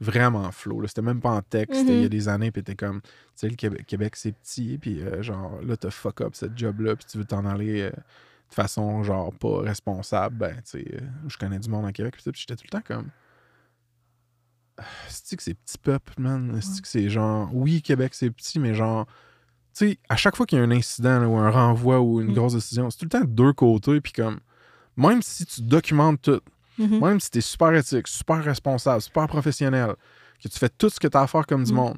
vraiment flow. là. C'était même pas en texte, il y a Mhm. des années, puis t'es comme, tu sais, le Québec, Québec, c'est petit, puis euh, genre, là, t'as fuck up cette job-là, puis tu veux t'en aller euh, de façon, genre, pas responsable. Ben, tu sais, euh, je connais du monde en Québec, puis j'étais tout le temps comme. C'est que c'est petit peuple, man? C'est que c'est genre. Oui, Québec, c'est petit, mais genre. Tu sais, à chaque fois qu'il y a un incident là, ou un renvoi ou une Mm. grosse décision, c'est tout le temps de deux côtés. Puis comme. Même si tu documentes tout, Mhm. même si tu es super éthique, super responsable, super professionnel, que tu fais tout ce que tu as à faire comme du Mm. monde,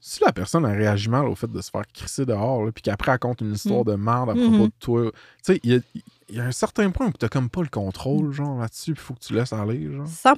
si la personne a réagi mal au fait de se faire crisser dehors, là, puis qu'après elle compte une histoire Mm. de merde à Mhm. propos de toi, tu sais, il y a, il y a un certain point où tu comme pas le Mm. contrôle, genre, là-dessus, puis il faut que tu laisses aller, genre. 100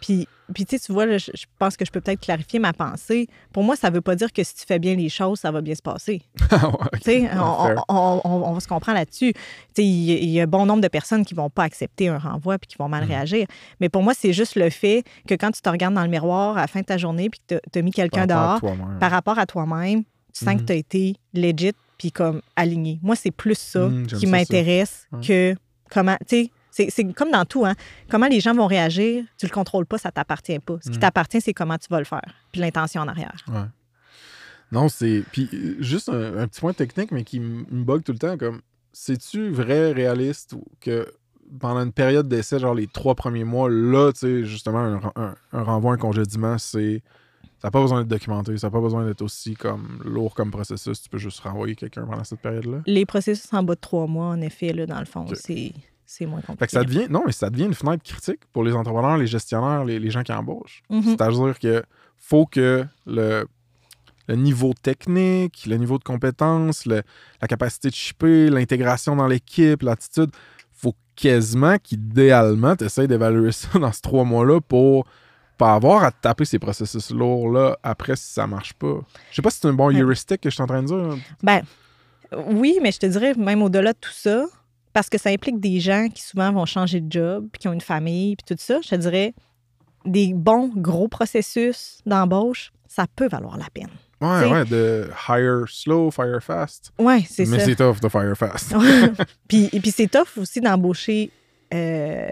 Puis, puis tu sais, tu vois, là, je, je pense que je peux peut-être clarifier ma pensée. Pour moi, ça veut pas dire que si tu fais bien les choses, ça va bien se passer. Ah ouais, ok. Tu sais, Ah, on, on, on- on se comprend là-dessus. Tu sais, il y, a- il y a bon nombre de personnes qui vont pas accepter un renvoi puis qui vont mal Mhm. réagir. Mais pour moi, c'est juste le fait que quand tu te regardes dans le miroir à la fin de ta journée puis que tu as mis quelqu'un dehors, par rapport à toi-même, tu sens que tu as été legit puis comme aligné. Moi, c'est plus ça j'aime qui m'intéresse. Ouais. que comment, tu sais, c'est- comme dans tout, hein. Comment les gens vont réagir, tu le contrôles pas, ça t'appartient pas. Ce qui Mhm. t'appartient, c'est comment tu vas le faire, puis l'intention en arrière. Ouais. Non, c'est. Puis euh, juste un, un petit point technique, mais qui me bug tout le temps, comme. C'est-tu vrai, réaliste, ou que pendant une période d'essai, genre les trois premiers mois, là, tu sais, justement, un, un- un renvoi, un congédiement, c'est. Ça n'a pas besoin d'être documenté, ça n'a pas besoin d'être aussi comme lourd comme processus. Tu peux juste renvoyer quelqu'un pendant cette période-là. Les processus en bas de trois mois, en effet, là, dans le fond, c'est moins compliqué. Fait que ça devient. Non, mais ça devient une fenêtre critique pour les entrepreneurs, les gestionnaires, les, les gens qui embauchent. Mhm. C'est-à-dire que faut que le, le niveau technique, le niveau de compétence, le- la capacité de shipper, l'intégration dans l'équipe, l'attitude, faut quasiment qu'idéalement, tu essaies d'évaluer ça dans ces trois mois-là pour pas avoir à taper ces processus lourds-là après si ça marche pas. Je sais pas si c'est un bon Ouais. heuristique que je suis en train de dire. Ben, oui, mais je te dirais, même au-delà de tout ça, parce que ça implique des gens qui souvent vont changer de job, puis qui ont une famille, puis tout ça, je te dirais, des bons gros processus d'embauche, ça peut valoir la peine. Ouais, T'sais- ouais, de hire slow, fire fast. Oui, c'est Mais ça. c'est tough de fire fast. puis, et puis c'est tough aussi d'embaucher euh,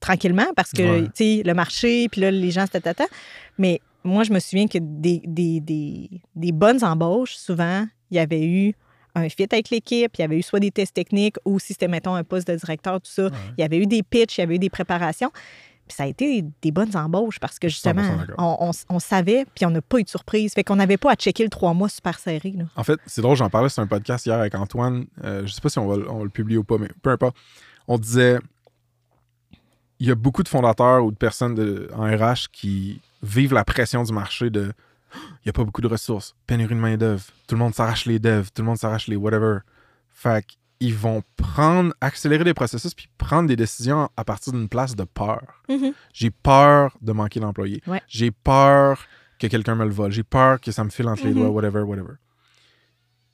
tranquillement parce que, Ouais. tu sais, le marché, puis là, les gens, tata. Mais moi, je me souviens que des, des, des, des bonnes embauches, souvent, il y avait eu un fit avec l'équipe, il y avait eu soit des tests techniques ou si c'était, mettons, un poste de directeur, tout ça, il y avait eu des pitchs, il y avait eu des préparations. Puis ça a été des bonnes embauches parce que justement, 100% d'accord. on, on- on savait, puis on n'a pas eu de surprise. Fait qu'on n'avait pas à checker le trois mois super serré. Là. En fait, c'est drôle, j'en parlais sur un podcast hier avec Antoine. Euh, je sais pas si on va, on va le publier ou pas, mais peu importe. On disait il y a beaucoup de fondateurs ou de personnes de- en RH qui vivent la pression du marché de il n'y a pas beaucoup de ressources, pénurie de main-d'œuvre, tout le monde s'arrache les devs, tout le monde s'arrache les whatever. Fait qu'ils vont prendre, accélérer des processus puis prendre des décisions à partir d'une place de peur. Mhm. J'ai peur de manquer d'employés. Ouais. J'ai peur que quelqu'un me le vole. J'ai peur que ça me file entre les Mhm. doigts, whatever, whatever.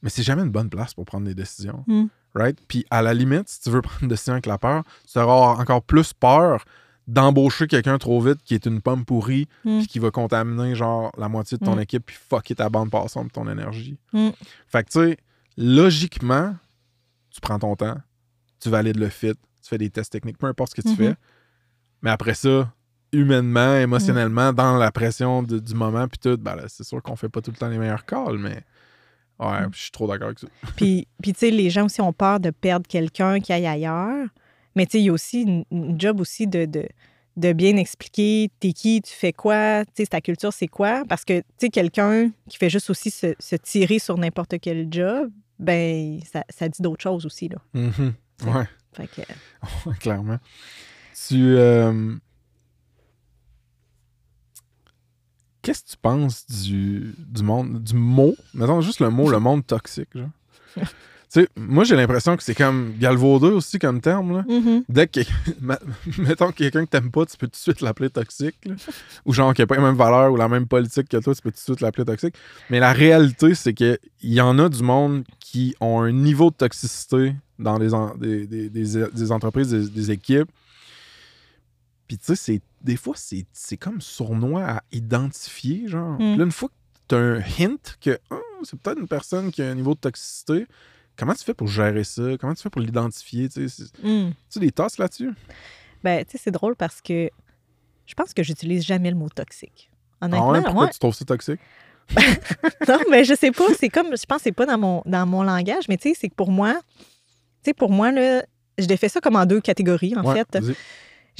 Mais c'est jamais une bonne place pour prendre des décisions. Mm. Right? Puis à la limite, si tu veux prendre une décision avec la peur, tu auras encore plus peur d'embaucher quelqu'un trop vite qui est une pomme pourrie Mm. puis qui va contaminer genre la moitié de ton Mm. équipe puis fucker ta bande passante ton énergie. Mm. Fait que tu sais, logiquement, tu prends ton temps, tu valides le fit, tu fais des tests techniques, peu importe ce que tu Mhm. fais. Mais après ça, humainement, émotionnellement, dans la pression de- du moment, puis tout, ben c'est sûr qu'on fait pas tout le temps les meilleurs calls, mais ouais, je suis trop d'accord avec ça. Puis, puis tu sais, les gens aussi ont peur de perdre quelqu'un qui aille ailleurs. Mais tu sais, il y a aussi une, une job aussi de, de, de bien expliquer t'es qui, tu fais quoi, tu sais, ta culture, c'est quoi. Parce que, tu sais, quelqu'un qui fait juste aussi se, se tirer sur n'importe quel job, ben, ça, ça dit d'autres choses aussi, là. Mhm. Ouais, Fait que, clairement. Tu. euh, Qu'est-ce que tu penses du, du monde, du mot, mettons juste le mot, le monde toxique, genre? tu sais, moi j'ai l'impression que c'est comme galvaudeux aussi comme terme, là. Mhm. Dès que, mettons que quelqu'un que t'aimes pas, tu peux tout de suite l'appeler toxique, là. ou genre qui a pas les mêmes valeurs ou la même politique que toi, tu peux tout de suite l'appeler toxique. Mais la réalité, c'est que il y en a du monde qui ont un niveau de toxicité dans des, en- des, des- des- des entreprises, des équipes. Puis tu sais, c'est- des fois, c'est c'est comme sournois à identifier, genre. Mm. Là, une fois que tu as un hint que Ah, c'est peut-être une personne qui a un niveau de toxicité, comment tu fais pour gérer ça? Comment tu fais pour l'identifier? Tu sais, Mm. des tasses là-dessus? Ben, tu sais, c'est drôle parce que je pense que j'utilise jamais le mot toxique. Ah Honnêtement, ouais, pourquoi ouais. tu trouves ça toxique? non, mais je sais pas. C'est comme, je pense que c'est pas dans mon, dans mon langage, mais tu sais, c'est que pour moi, tu sais, pour moi, là, je défais ça comme en deux catégories, en Ouais, fait.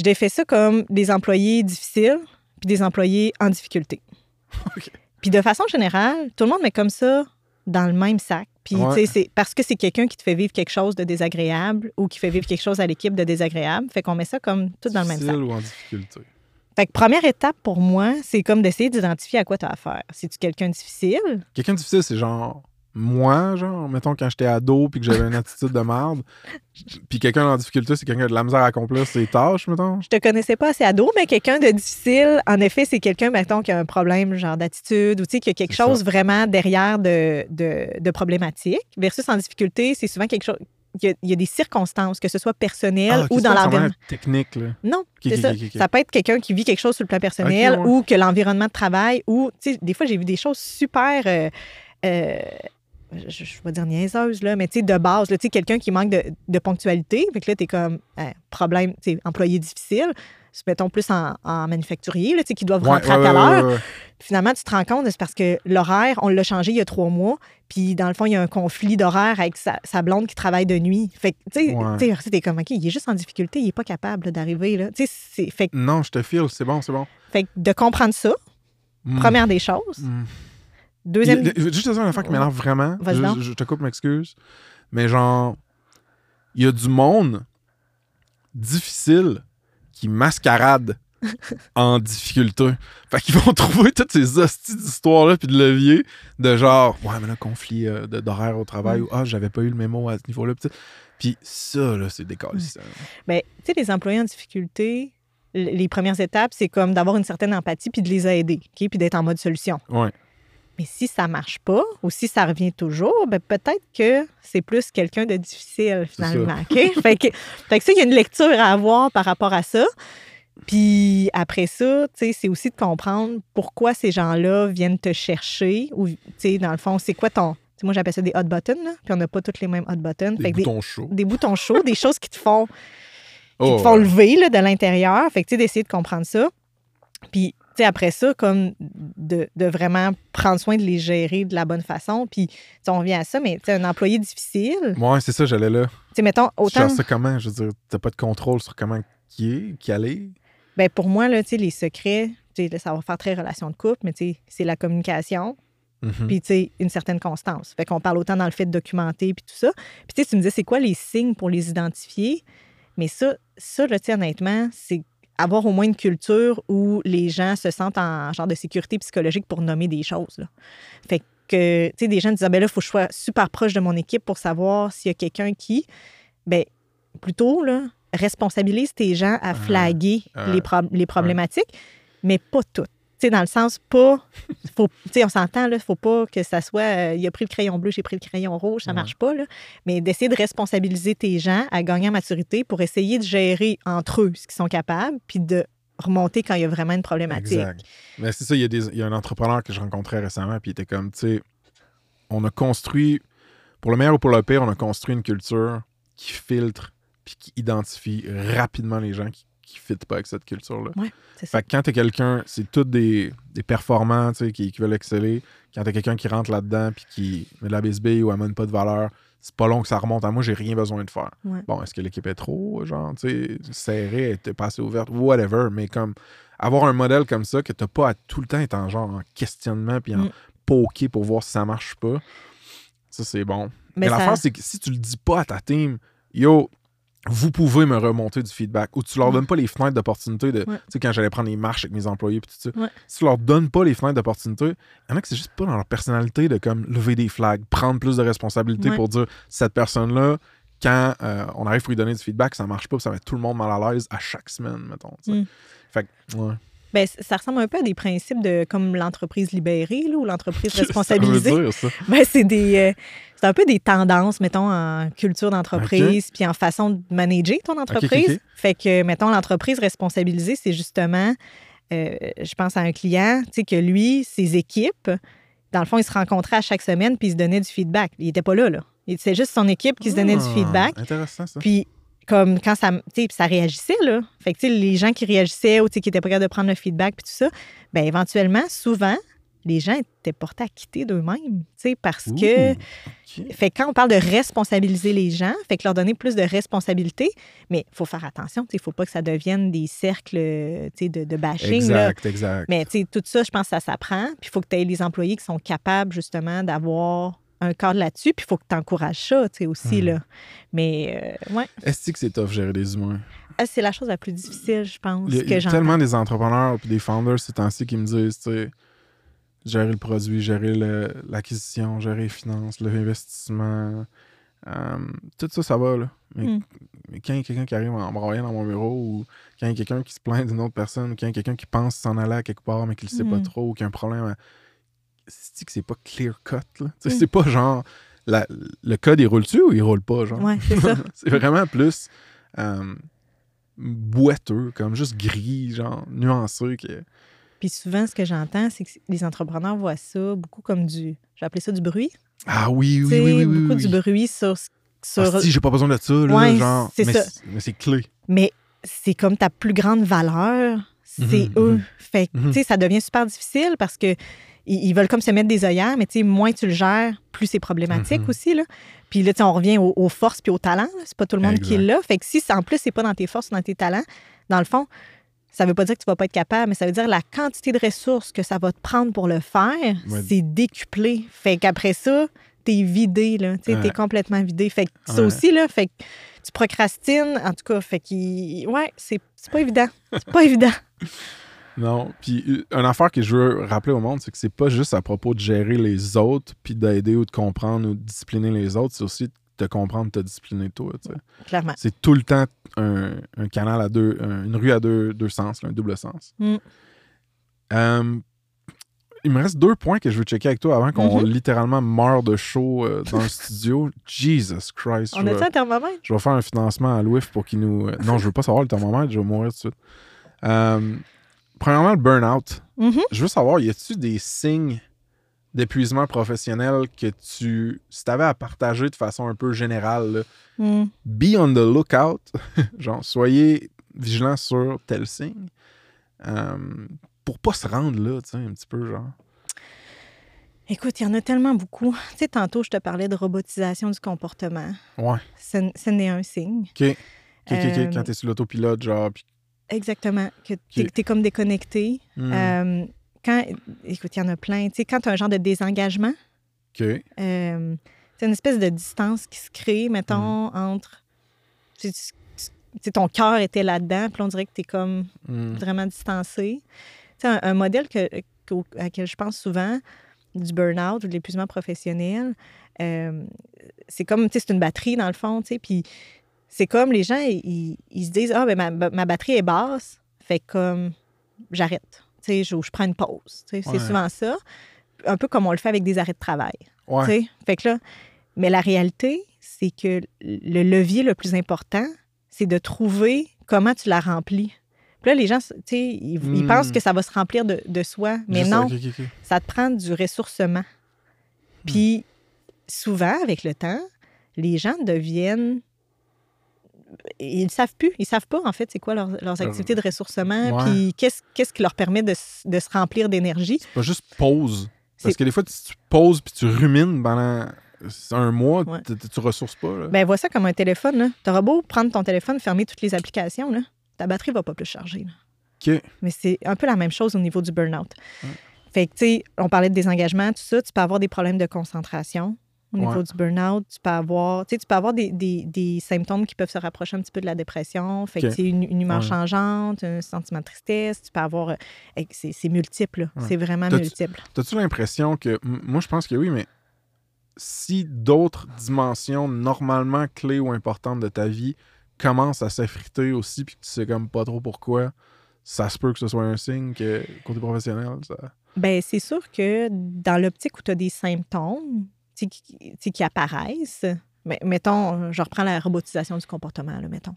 Je défais ça comme des employés difficiles puis des employés en difficulté. Ok. Puis de façon générale, tout le monde met comme ça dans le même sac. Puis, Ouais. c'est parce que c'est quelqu'un qui te fait vivre quelque chose de désagréable ou qui fait vivre quelque chose à l'équipe de désagréable. Fait qu'on met ça comme tout dans le même sac. Difficile ou en difficulté? Fait que première étape pour moi, c'est comme d'essayer d'identifier à quoi tu as affaire. Si tu quelqu'un de difficile, Quelqu'un de difficile, c'est genre moi, genre, mettons quand j'étais ado puis que j'avais une attitude de merde. Puis quelqu'un en difficulté, c'est quelqu'un qui a de la misère à accomplir ses tâches, mettons. je te connaissais pas assez ado, mais quelqu'un de difficile, en effet, c'est quelqu'un, mettons, qui a un problème genre d'attitude ou tu sais, qui a quelque chose ça. vraiment derrière de, de, de problématique. Versus en difficulté, c'est souvent quelque chose. Il y, a, il y a des circonstances, que ce soit personnel Ah, ou dans l'environnement. technique, là. Non, c'est ça. Ça peut être quelqu'un qui vit quelque chose sur le plan personnel ouais. ou que l'environnement de travail ou, tu sais, des fois, j'ai vu des choses super. euh, euh, je, je vais dire niaiseuse, là, mais tu sais, de base, tu sais, quelqu'un qui manque de, de ponctualité, fait que là, t'es comme, hein, problème, tu sais, employé difficile, mettons plus en, en manufacturier, là, tu sais, qui doivent Ouais, rentrer ouais, à telle ouais, heure. finalement, tu te rends compte, c'est parce que l'horaire, on l'a changé il y a trois mois, puis dans le fond, il y a un conflit d'horaire avec sa, sa blonde qui travaille de nuit. Fait que, tu sais, Ouais. tu sais, t'es comme, OK, il est juste en difficulté, il est pas capable d'arriver, là. Tu sais, fait, que- Non, je te file, c'est bon, c'est bon. fait que de comprendre ça, Mm. première des choses. Mm. Deuxième... Il Juste une affaire qui m'énerve vraiment. Je, je- te coupe, m'excuse. Mais genre, il y a du monde difficile qui mascarade en difficulté. Fait qu'ils vont trouver toutes ces hosties d'histoires-là puis de levier de genre, ouais, mais là, conflit euh, d'horaire au travail Mm. ou ah, j'avais pas eu le mémo à ce niveau-là. Puis ça, là, c'est décalissant. Ben, tu sais, les employés en difficulté, les premières étapes, c'est comme d'avoir une certaine empathie puis de les aider, OK? Puis d'être en mode solution. Ouais. Mais si ça marche pas ou si ça revient toujours, ben peut-être que c'est plus quelqu'un de difficile finalement. OK? fait, que, fait que ça, il y a une lecture à avoir par rapport à ça. Puis après ça, c'est aussi de comprendre pourquoi ces gens-là viennent te chercher ou, tu sais, dans le fond, c'est quoi ton. moi, j'appelle ça des hot buttons, là, puis on n'a pas tous les mêmes hot buttons. Des Fait que des, boutons chauds. des boutons chauds, des choses qui te font qui Oh, te font ouais. lever là, de l'intérieur. Fait que, tu sais, d'essayer de comprendre ça. Puis, après ça, comme de, de vraiment prendre soin de les gérer de la bonne façon. Puis, tu on revient à ça, mais tu un employé difficile, tu Ouais, c'est ça, j'allais là. sais, mettons, Tu autant. ça comment? Je veux dire, t'as pas de contrôle sur comment qui est, qui allait? Ben pour moi, là, tu sais, les secrets, tu là, ça va faire très relation de couple, mais tu sais, c'est la communication, Mhm. puis tu sais, une certaine constance. Fait qu'on parle autant dans le fait de documenter, puis tout ça. Puis tu sais, tu me disais, c'est quoi les signes pour les identifier? Mais ça, ça là, tu sais, honnêtement, c'est avoir au moins une culture où les gens se sentent en genre de sécurité psychologique pour nommer des choses. Là. Fait que, tu sais, des gens disent, ah, ben là, il faut que je sois super proche de mon équipe pour savoir s'il y a quelqu'un qui, ben plutôt, là, responsabilise tes gens à flaguer ouais. les, les problématiques, mais pas toutes. Tu sais, dans le sens, pas. Faut, tu sais, on s'entend, là, faut pas que ça soit. euh, il a pris le crayon bleu, j'ai pris le crayon rouge, ça Ouais. marche pas, là. Mais d'essayer de responsabiliser tes gens à gagner en maturité pour essayer de gérer entre eux ce qu'ils sont capables, puis de remonter quand il y a vraiment une problématique. Exact. Mais c'est ça, il y, a des- il y a un entrepreneur que je rencontrais récemment, puis il était comme, tu sais, on a construit, pour le meilleur ou pour le pire, on a construit une culture qui filtre puis qui identifie rapidement les gens qui ne fit pas avec cette culture-là. C'est ça. Fait que quand t'es quelqu'un, c'est tous des, des performants, tu sais, qui, qui veulent exceller. Quand t'es quelqu'un qui rentre là-dedans puis qui met de la bisbille ou amène pas de valeur, c'est pas long que ça remonte à moi, j'ai rien besoin de faire. Ouais. Bon, est-ce que l'équipe est trop, genre, tu sais, serrée, elle était pas assez ouverte, whatever, mais comme avoir un modèle comme ça que t'as pas à tout le temps être en genre en questionnement puis en Mm. poker pour voir si ça marche pas, ça c'est bon. Mais, Mais ça- l'affaire, c'est que si tu le dis pas à ta team, yo, vous pouvez me remonter du feedback ou tu leur donnes pas les fenêtres d'opportunité de, Ouais. tu sais, quand j'allais prendre les marches avec mes employés puis tout ça, Ouais. si tu leur donnes pas les fenêtres d'opportunité, il y en a que c'est juste pas dans leur personnalité de comme lever des flags, prendre plus de responsabilités Ouais. pour dire cette personne-là, quand euh, on arrive pour lui donner du feedback, ça marche pas, ça met tout le monde mal à l'aise à chaque semaine, mettons. Mm. Fait que, ouais. Ben, c- ça ressemble un peu à des principes de comme l'entreprise libérée là, ou l'entreprise responsabilisée. Ben, c'est des euh, c'est un peu des tendances, mettons, en culture d'entreprise, puis en façon de manager ton entreprise. Fait que, mettons, l'entreprise responsabilisée, c'est justement, euh, je pense à un client, tu sais, que lui, ses équipes, dans le fond, ils se rencontraient à chaque semaine, puis ils se donnaient du feedback. Il était pas là, là. C'est juste son équipe qui se donnait du Ah, feedback. Intéressant, ça. Puis, comme quand ça, ça réagissait, là. Fait que, les gens qui réagissaient ou, qui étaient capables de prendre le feedback, puis tout ça, ben éventuellement, souvent, les gens étaient portés à quitter d'eux-mêmes, parce que... Fait que quand on parle de responsabiliser les gens, fait que leur donner plus de responsabilités, mais il faut faire attention, il ne faut pas que ça devienne des cercles de, de bashing. là. Exact, exact. Mais tout ça, je pense que ça s'apprend. Puis il faut que tu aies les employés qui sont capables justement d'avoir un cadre là-dessus. Puis il faut que tu encourages ça tu sais, aussi. Mhm. Là. Mais euh, ouais, Est-ce que c'est tough gérer des humains? Ah, c'est la chose la plus difficile, je pense, Il y a, que tellement des entrepreneurs et des founders ces temps-ci qui me disent, tu sais, gérer le produit, gérer l'acquisition, gérer les finances, l'investissement, euh, tout ça, ça va, là. Mais, Mm. mais quand il y a quelqu'un qui arrive en broyant dans mon bureau ou quand il y a quelqu'un qui se plaint d'une autre personne ou quand il y a quelqu'un qui pense s'en aller à quelque part mais qui le sait pas Mm. trop ou qui a un problème, à- c'est que c'est pas clear cut, Mm. C'est pas genre, la- le code, il roule-tu ou il roule pas, genre? Ouais, c'est vraiment plus euh, boiteux, comme juste gris, genre nuancé. Que... Puis souvent, ce que j'entends, c'est que les entrepreneurs voient ça beaucoup comme du, je vais appeler ça du bruit. Ah oui, oui, oui, oui. oui, beaucoup oui. du bruit sur... sur Ah, si, j'ai pas besoin de ça, là, Ouais, genre. c'est mais ça. c'est- Mais c'est clé. Mais c'est comme ta plus grande valeur, c'est Mhm, eux. mhm. Fait que, Mhm. tu sais, ça devient super difficile parce que ils, ils veulent comme se mettre des œillères, mais tu sais, moins tu le gères, plus c'est problématique Mhm. aussi, là. Puis là, tu sais, on revient aux, aux forces puis aux talents. là. C'est pas tout le monde qui Exact. l'a. Fait que si, en plus, c'est pas dans tes forces dans tes talents, dans le fond, ça veut pas dire que tu vas pas être capable, mais ça veut dire la quantité de ressources que ça va te prendre pour le faire, Ouais. c'est décuplé. Fait qu'après ça, t'es vidé, là. Tu sais, Ouais. t'es complètement vidé. Fait que ça Ouais. aussi, là, fait que tu procrastines. En tout cas, fait qu'il... Ouais, c'est c'est pas évident. C'est pas évident. Non. Puis, euh, une affaire que je veux rappeler au monde, c'est que c'est pas juste à propos de gérer les autres, puis d'aider ou de comprendre ou de discipliner les autres, c'est aussi de te comprendre, de te discipliner toi. Clairement. C'est tout le temps un, un canal à deux, un- une rue à deux, deux sens, là, un double sens. Mm. Euh, il me reste deux points que je veux checker avec toi avant qu'on Mhm. littéralement meure de chaud euh, dans le studio. Jesus Christ. On je, a un thermomètre? je vais faire un financement à Louif pour qu'il nous. non, je veux pas savoir le thermomètre, je vais mourir tout de suite. Euh, premièrement, le burn-out. Mhm. Je veux savoir, y a-tu des signes d'épuisement professionnel que tu. Si tu avais à partager de façon un peu générale, là, Mm. be on the lookout. genre, soyez vigilants sur tel signe. Euh, pour pas se rendre là, tu sais, un petit peu, genre? Écoute, il y en a tellement beaucoup. Tu sais, tantôt, je te parlais de robotisation du comportement. Ouais. Ce n'est un signe. OK. OK. Euh, Quand t'es sur l'autopilote, genre, puis Exactement. Que tu es, comme déconnecté. Hmm. Euh, quand, écoute, il y en a plein. Tu sais, quand tu as un genre de désengagement, OK. euh, c'est une espèce de distance qui se crée, mettons, entre. Tu sais, tu ton cœur était là-dedans, puis on dirait que tu es comme Hmm. vraiment distancé. Tu sais, un, un modèle que, à quel je pense souvent, du burn-out ou de l'épuisement professionnel, euh, c'est comme, tu sais, c'est une batterie dans le fond, tu sais, puis c'est comme les gens, ils, ils se disent, ah, ben ma, ma batterie est basse, fait comme, j'arrête, tu sais, je, je prends une pause, tu sais, Ouais. c'est souvent ça, un peu comme on le fait avec des arrêts de travail. Ouais. Tu sais, Fait que là, mais la réalité, c'est que le levier le plus important, c'est de trouver comment tu la remplis. Puis là, les gens, tu sais, ils, ils Hmm. pensent que ça va se remplir de, de soi, mais Juste- non, ça te prend du ressourcement. Puis souvent, avec le temps, les gens deviennent. Ils ne savent plus. Ils savent pas, en fait, c'est quoi leurs, leurs activités de ressourcement, Ouais. puis qu'est-ce, qu'est-ce qui leur permet de, de se remplir d'énergie. Pas juste pause. Parce C'est- que des fois, tu, tu pauses puis tu rumines pendant un mois, Ouais. tu, tu ressources pas. Là. Ben, vois ça comme un téléphone. Tu auras beau prendre ton téléphone, fermer toutes les applications, là, ta batterie va pas plus charger. là. OK. Mais c'est un peu la même chose au niveau du burn-out. Ouais. Fait que, tu sais, on parlait de désengagement, tout ça. Tu peux avoir des problèmes de concentration au niveau Ouais. du burn-out. Tu peux avoir, tu sais, tu peux avoir des, des- des symptômes qui peuvent se rapprocher un petit peu de la dépression. Fait que, c'est une, une humeur Ouais. changeante, un sentiment de tristesse. Tu peux avoir. euh, C'est multiple. Ouais. C'est vraiment T'as-tu- multiple. T'as-tu l'impression que. Moi, je pense que oui, mais si d'autres dimensions normalement clés ou importantes de ta vie commencent à s'effriter aussi, puis que tu sais comme pas trop pourquoi, ça se peut que ce soit un signe que côté professionnel, ça. Ben, c'est sûr que dans l'optique où tu as des symptômes tu qui, qui apparaissent, mais, mettons, je reprends la robotisation du comportement, là, mettons.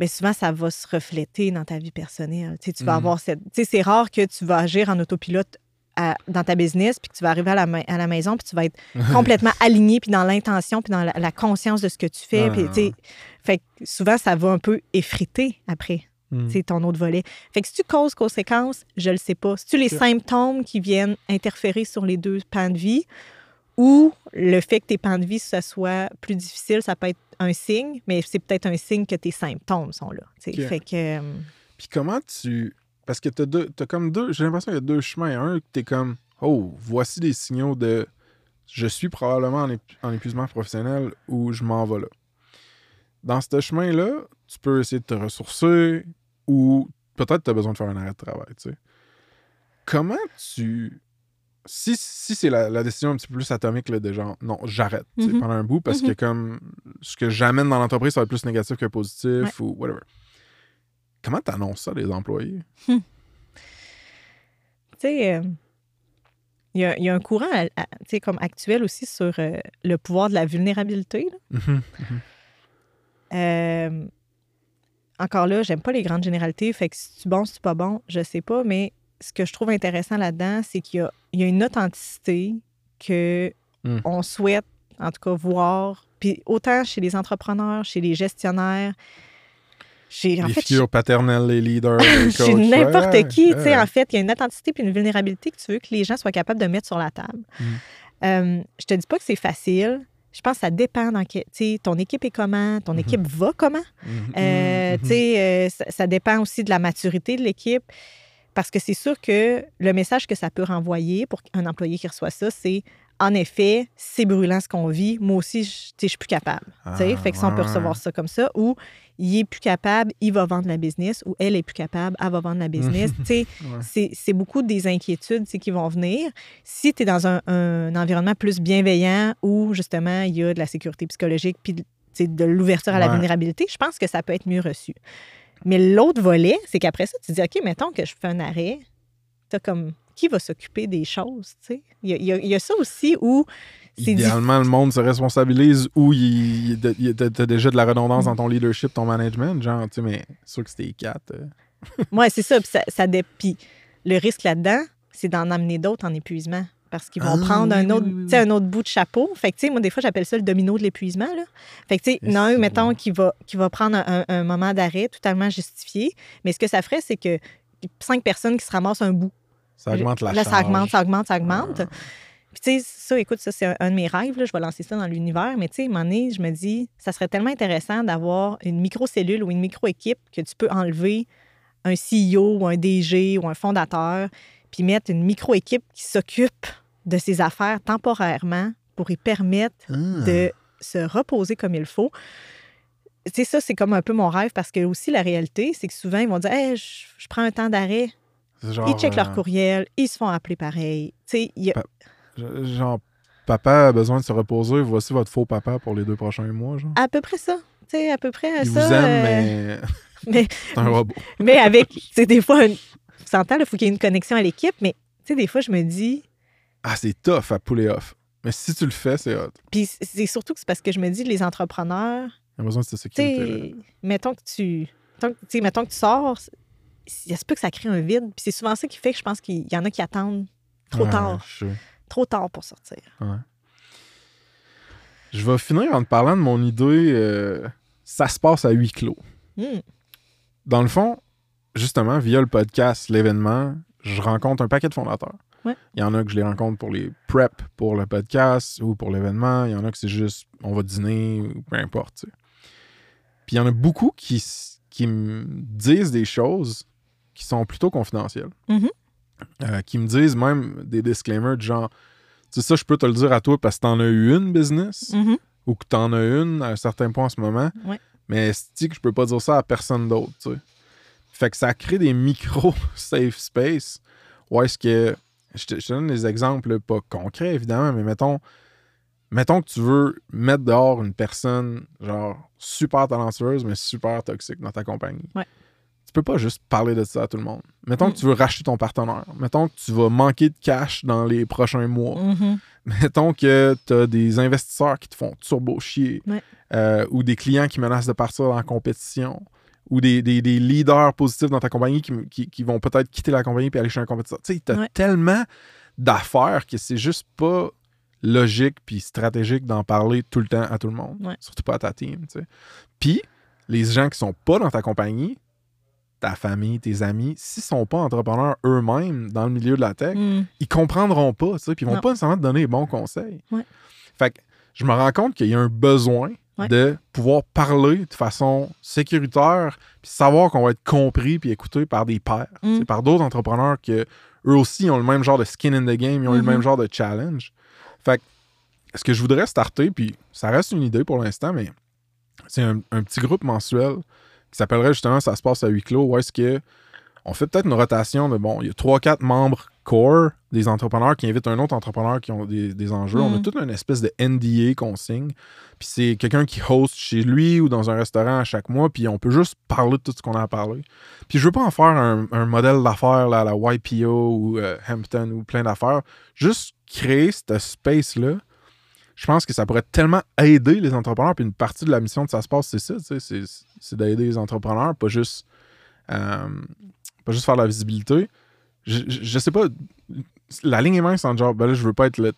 Bien, souvent, ça va se refléter dans ta vie personnelle. Tu sais, tu vas Mhm. avoir cette. Tu sais, c'est rare que tu vas agir en autopilote à- dans ta business, puis que tu vas arriver à la, à la maison, puis tu vas être complètement aligné, puis dans l'intention, puis dans la, la conscience de ce que tu fais. Puis, tu sais, fait que souvent, ça va un peu effriter après c'est ton autre volet. Fait que si tu causes conséquences, je le sais pas. Si tu les symptômes qui viennent interférer sur les deux pans de vie ou le fait que tes pans de vie ça soit plus difficile, ça peut être un signe, mais c'est peut-être un signe que tes symptômes sont là. Fait que euh, Puis comment tu. Parce que t'as deux. Comme deux. J'ai l'impression qu'il y a deux chemins. Un, que t'es comme. Oh, voici des signaux de. Je suis probablement en, épu- en épuisement professionnel ou je m'en vais là. Dans ce chemin-là, tu peux essayer de te ressourcer ou peut-être tu as besoin de faire un arrêt de travail, tu sais. Comment tu. Si, si c'est la, la décision un petit peu plus atomique là, de genre, non, j'arrête Mhm. pendant un bout parce que comme ce que j'amène dans l'entreprise, ça va être plus négatif que positif ou whatever. Comment tu annonces ça des employés? tu sais, euh, il y, y a un courant à- à- tu sais, comme actuel aussi sur euh, le pouvoir de la vulnérabilité. là. Mhm. Euh, encore là, j'aime pas les grandes généralités. Fait que si tu bon, si tu pas bon, je sais pas. Mais ce que je trouve intéressant là-dedans, c'est qu'il y a, il y a une authenticité que Mm. on souhaite, en tout cas, voir. Puis autant chez les entrepreneurs, chez les gestionnaires, chez. En les fait, figures paternelles, les leaders, les chez coachs. n'importe ouais, qui, tu sais, en fait, il y a une authenticité puis une vulnérabilité que tu veux que les gens soient capables de mettre sur la table. Mm. Euh, je te dis pas que c'est facile. Je pense que ça dépend dans que, tu sais, ton équipe est comment, ton Mhm. équipe va comment. Mhm, Euh, mhm, tu sais, euh, ça, ça dépend aussi de la maturité de l'équipe. Parce que c'est sûr que le message que ça peut renvoyer pour un employé qui reçoit ça, c'est en effet, c'est brûlant ce qu'on vit. Moi aussi, je je suis plus capable. Ah, fait que ça, on peut ouais, recevoir ça comme ça. Ou il est plus capable, il va vendre la business. Ou elle est plus capable, elle va vendre la business. Ouais. c'est- beaucoup des inquiétudes qui vont venir. Si tu es dans un, un environnement plus bienveillant où justement il y a de la sécurité psychologique puis de l'ouverture à la vulnérabilité, je pense que ça peut être mieux reçu. Mais l'autre volet, c'est qu'après ça, tu dis, OK, mettons que je fais un arrêt, t'as comme, qui va s'occuper des choses, tu sais? Il y a, y y ça aussi où difficile. Idéalement, le monde se responsabilise ou t'as déjà de la redondance dans ton leadership, ton management, genre, tu sais, mais c'est sûr que c'était quatre. euh. Oui, c'est ça. Puis ça, ça le risque là-dedans, c'est d'en amener d'autres en épuisement. Parce qu'ils vont Ah, prendre oui, un, autre, oui, oui, un autre bout de chapeau. Fait que, tu sais, moi, des fois, j'appelle ça le domino de l'épuisement. Fait que, tu sais, mettons, qui va, qui va prendre un, un moment d'arrêt totalement justifié. Mais ce que ça ferait, c'est que cinq personnes qui se ramassent un bout. Ça augmente la Là, charge. ça augmente, ça augmente, ça augmente. Ah. Puis, tu sais, ça, écoute, ça, c'est un, un de mes rêves. là. Je vais lancer ça dans l'univers. Mais, tu sais, à un moment donné, je me dis, ça serait tellement intéressant d'avoir une microcellule ou une micro-équipe que tu peux enlever un CEO ou un DG ou un fondateur, puis mettre une micro-équipe qui s'occupe de ses affaires temporairement pour y permettre Ah. de se reposer comme il faut. Tu sais, ça, c'est comme un peu mon rêve parce que aussi la réalité, c'est que souvent, ils vont dire Hey, je, je prends un temps d'arrêt. C'est genre, Ils checkent euh, leur courriel, ils se font appeler pareil. Tu sais, a- Pa- Genre, papa a besoin de se reposer, voici votre faux papa pour les deux prochains mois, genre. à peu près ça. Tu sais, à peu près Il ça. vous aime, euh, mais mais- c'est un robot. Mais avec, c'est des fois, une... tu s'entends, il faut qu'il y ait une connexion à l'équipe, mais tu sais, des fois, je me dis, Ah, c'est tough à puller off. Mais si tu le fais, c'est hot. puis c'est surtout que c'est parce que je me dis, les entrepreneurs, Il a besoin de cette sécurité. mettons que tu, mettons que- tu sais, mettons que tu sors, il se peut que ça crée un vide, puis c'est souvent ça qui fait que je pense qu'il y en a qui attendent trop tard, Je, trop tard pour sortir. je vais finir en te parlant de mon idée. euh, ça se passe à huis clos. Hmm. Dans le fond, justement, via le podcast, l'événement, je rencontre un paquet de fondateurs. Ouais. Il y en a que je les rencontre pour les prep pour le podcast ou pour l'événement. Il y en a que c'est juste on va dîner ou peu importe. tu sais. Puis il y en a beaucoup qui, qui me disent des choses qui sont plutôt confidentielles. Mhm. Euh, qui me disent même des disclaimers du genre Tu sais, ça, je peux te le dire à toi parce que t'en as eu une business Mhm. ou que t'en as une à un certain point en ce moment. Ouais. Mais c'est que je peux pas dire ça à personne d'autre, tu sais. Fait que ça crée des micro safe space où est-ce que je te, je te donne des exemples pas concrets évidemment, mais mettons mettons que tu veux mettre dehors une personne genre super talentueuse mais super toxique dans ta compagnie. Ouais. Tu peux pas juste parler de ça à tout le monde. Mettons Mm. que tu veux racheter ton partenaire. Mettons que tu vas manquer de cash dans les prochains mois Mhm. mettons que tu as des investisseurs qui te font turbo chier, Ouais. euh, ou des clients qui menacent de partir dans la compétition, ou des, des- des leaders positifs dans ta compagnie qui, qui- qui vont peut-être quitter la compagnie et aller chez un compétiteur. Tu sais, tu as Ouais. tellement d'affaires que c'est juste pas logique puis stratégique d'en parler tout le temps à tout le monde, Ouais. surtout pas à ta team. tu sais. Puis, les gens qui sont pas dans ta compagnie, ta famille, tes amis, s'ils sont pas entrepreneurs eux-mêmes dans le milieu de la tech, Hmm. ils comprendront pas, tu sais, puis ils vont Non. pas nécessairement te donner les bons conseils. Ouais. Fait que je me rends compte qu'il y a un besoin Ouais. de pouvoir parler de façon sécuritaire, puis savoir qu'on va être compris puis écouté par des pairs, Mm. par d'autres entrepreneurs que eux aussi ont le même genre de skin in the game, ils ont le Mhm. même genre de challenge. Fait que ce que je voudrais starter, puis ça reste une idée pour l'instant, mais c'est un, un petit groupe mensuel qui s'appellerait justement Ça se passe à huis clos, où est-ce que on fait peut-être une rotation de bon, il y a 3-4 membres core des entrepreneurs qui invitent un autre entrepreneur qui ont des, des enjeux. On a Mm. toute une espèce de NDA qu'on signe. Puis c'est quelqu'un qui host chez lui ou dans un restaurant à chaque mois. Puis on peut juste parler de tout ce qu'on a à parler. Puis je veux pas en faire un, un modèle d'affaires à la YPO ou euh, Hampton ou plein d'affaires. Juste créer ce space-là. Je pense que ça pourrait tellement aider les entrepreneurs. Puis une partie de la mission de Ça se passe, c'est ça. C'est, c'est d'aider les entrepreneurs, pas juste, euh, pas juste faire de la visibilité. Je, sais pas. La ligne est mince en genre, ben là, je veux pas être le.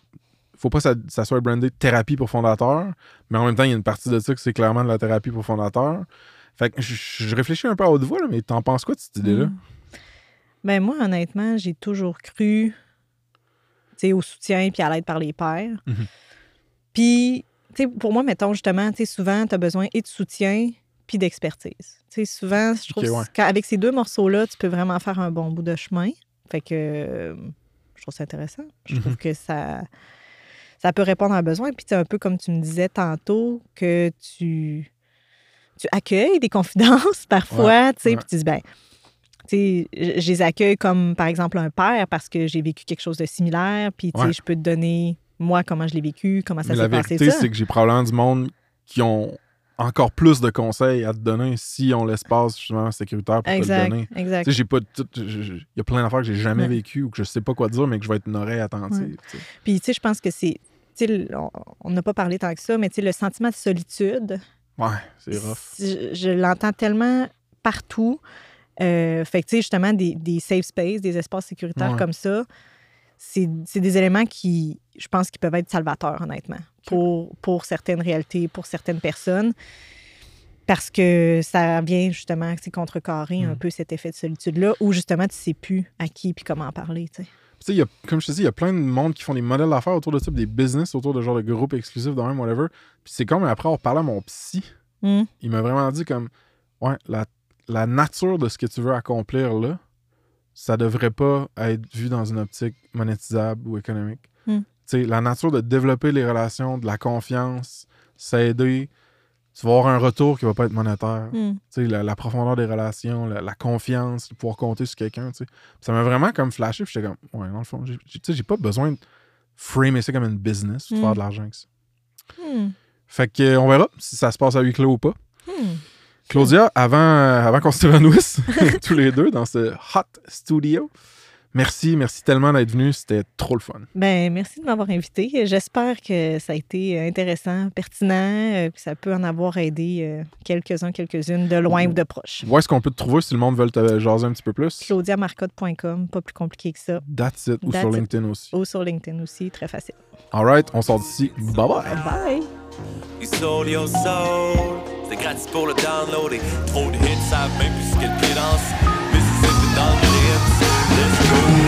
Faut pas que ça, ça soit brandé thérapie pour fondateurs, mais en même temps, il y a une partie de ça que c'est clairement de la thérapie pour fondateurs. Fait que je, je réfléchis un peu à haute voix, là, mais t'en penses quoi de cette idée-là? Mm. Ben moi, honnêtement, j'ai toujours cru au soutien puis à l'aide par les pairs. Mhm. Puis, tu sais, pour moi, mettons, justement, tu sais, souvent, tu as besoin et de soutien puis d'expertise. Tu sais, souvent, je trouve ouais. qu'avec ces deux morceaux-là, tu peux vraiment faire un bon bout de chemin. Fait que euh, je trouve ça intéressant. Je Mhm. trouve que ça, ça peut répondre à un besoin. Puis, c'est un peu comme tu me disais tantôt, que tu, tu accueilles des confidences parfois, tu sais, ouais. puis tu dis, ben, tu sais, je les accueille comme, par exemple, un père parce que j'ai vécu quelque chose de similaire, puis, tu sais, Ouais. je peux te donner, moi, comment je l'ai vécu, comment ça la s'est passé, vérité, ça. c'est que j'ai probablement du monde qui ont encore plus de conseils à te donner si on l'espace justement sécuritaire pour te le donner. exact. Tu sais, j'ai pas Il y a plein d'affaires que j'ai jamais Ouais. vécues ou que je sais pas quoi dire, mais que je vais être une oreille attentive. tu sais. Puis, tu sais, je pense que c'est. on- On n'a pas parlé tant que ça, mais tu sais, le sentiment de solitude, Ouais, c'est rough. je, je l'entends tellement partout. Euh, fait que, tu sais, justement, des, des safe spaces, des espaces sécuritaires Ouais. comme ça, c'est des éléments qui, je pense, qui peuvent être salvateurs, honnêtement, pour, pour certaines réalités, pour certaines personnes. Parce que ça vient justement, c'est contrecarrer un Mm. peu cet effet de solitude-là, où justement, tu sais plus à qui puis comment en parler, tu sais. Tu sais, il y a- comme je te dis, il y a plein de monde qui font des modèles d'affaires autour de ça, des business autour de genre de groupes exclusifs, de même, whatever. Puis c'est comme après avoir parlé à mon psy, Mm. il m'a vraiment dit comme Ouais, la, la nature de ce que tu veux accomplir là, ça devrait pas être vu dans une optique monétisable ou économique. Hmm. La nature de développer les relations, de la confiance, s'aider, tu vas avoir un retour qui va pas être monétaire. Hmm. La, la profondeur des relations, la, la confiance, pouvoir compter sur quelqu'un. Ça m'a vraiment comme flashé, puis j'étais comme, ouais, dans le fond, j'ai- pas besoin de framer ça comme une business ou de Mm. faire de l'argent avec ça. Hmm. Fait que, euh, on verra si ça se passe à huis clos ou pas. Claudia, avant, euh, avant qu'on s'évanouisse tous les deux dans ce hot studio, merci, merci tellement d'être venu. C'était trop le fun. Ben, merci de m'avoir invité. J'espère que ça a été intéressant, pertinent, euh, que ça peut en avoir aidé euh, quelques-uns, quelques-unes, de loin ou de proche. Où est-ce qu'on peut te trouver si le monde veut te jaser un petit peu plus? claudiamarcotte.com, pas plus compliqué que ça. That's it. Ou That's sur it. LinkedIn aussi. Ou sur LinkedIn aussi, très facile. All right, on sort d'ici. Bye bye. Bye! You sold your soul. C'est gratis pour le download et trop de hits, savent même plus ce qu'elle pied danse. Mississippi dans le hits. Let's go.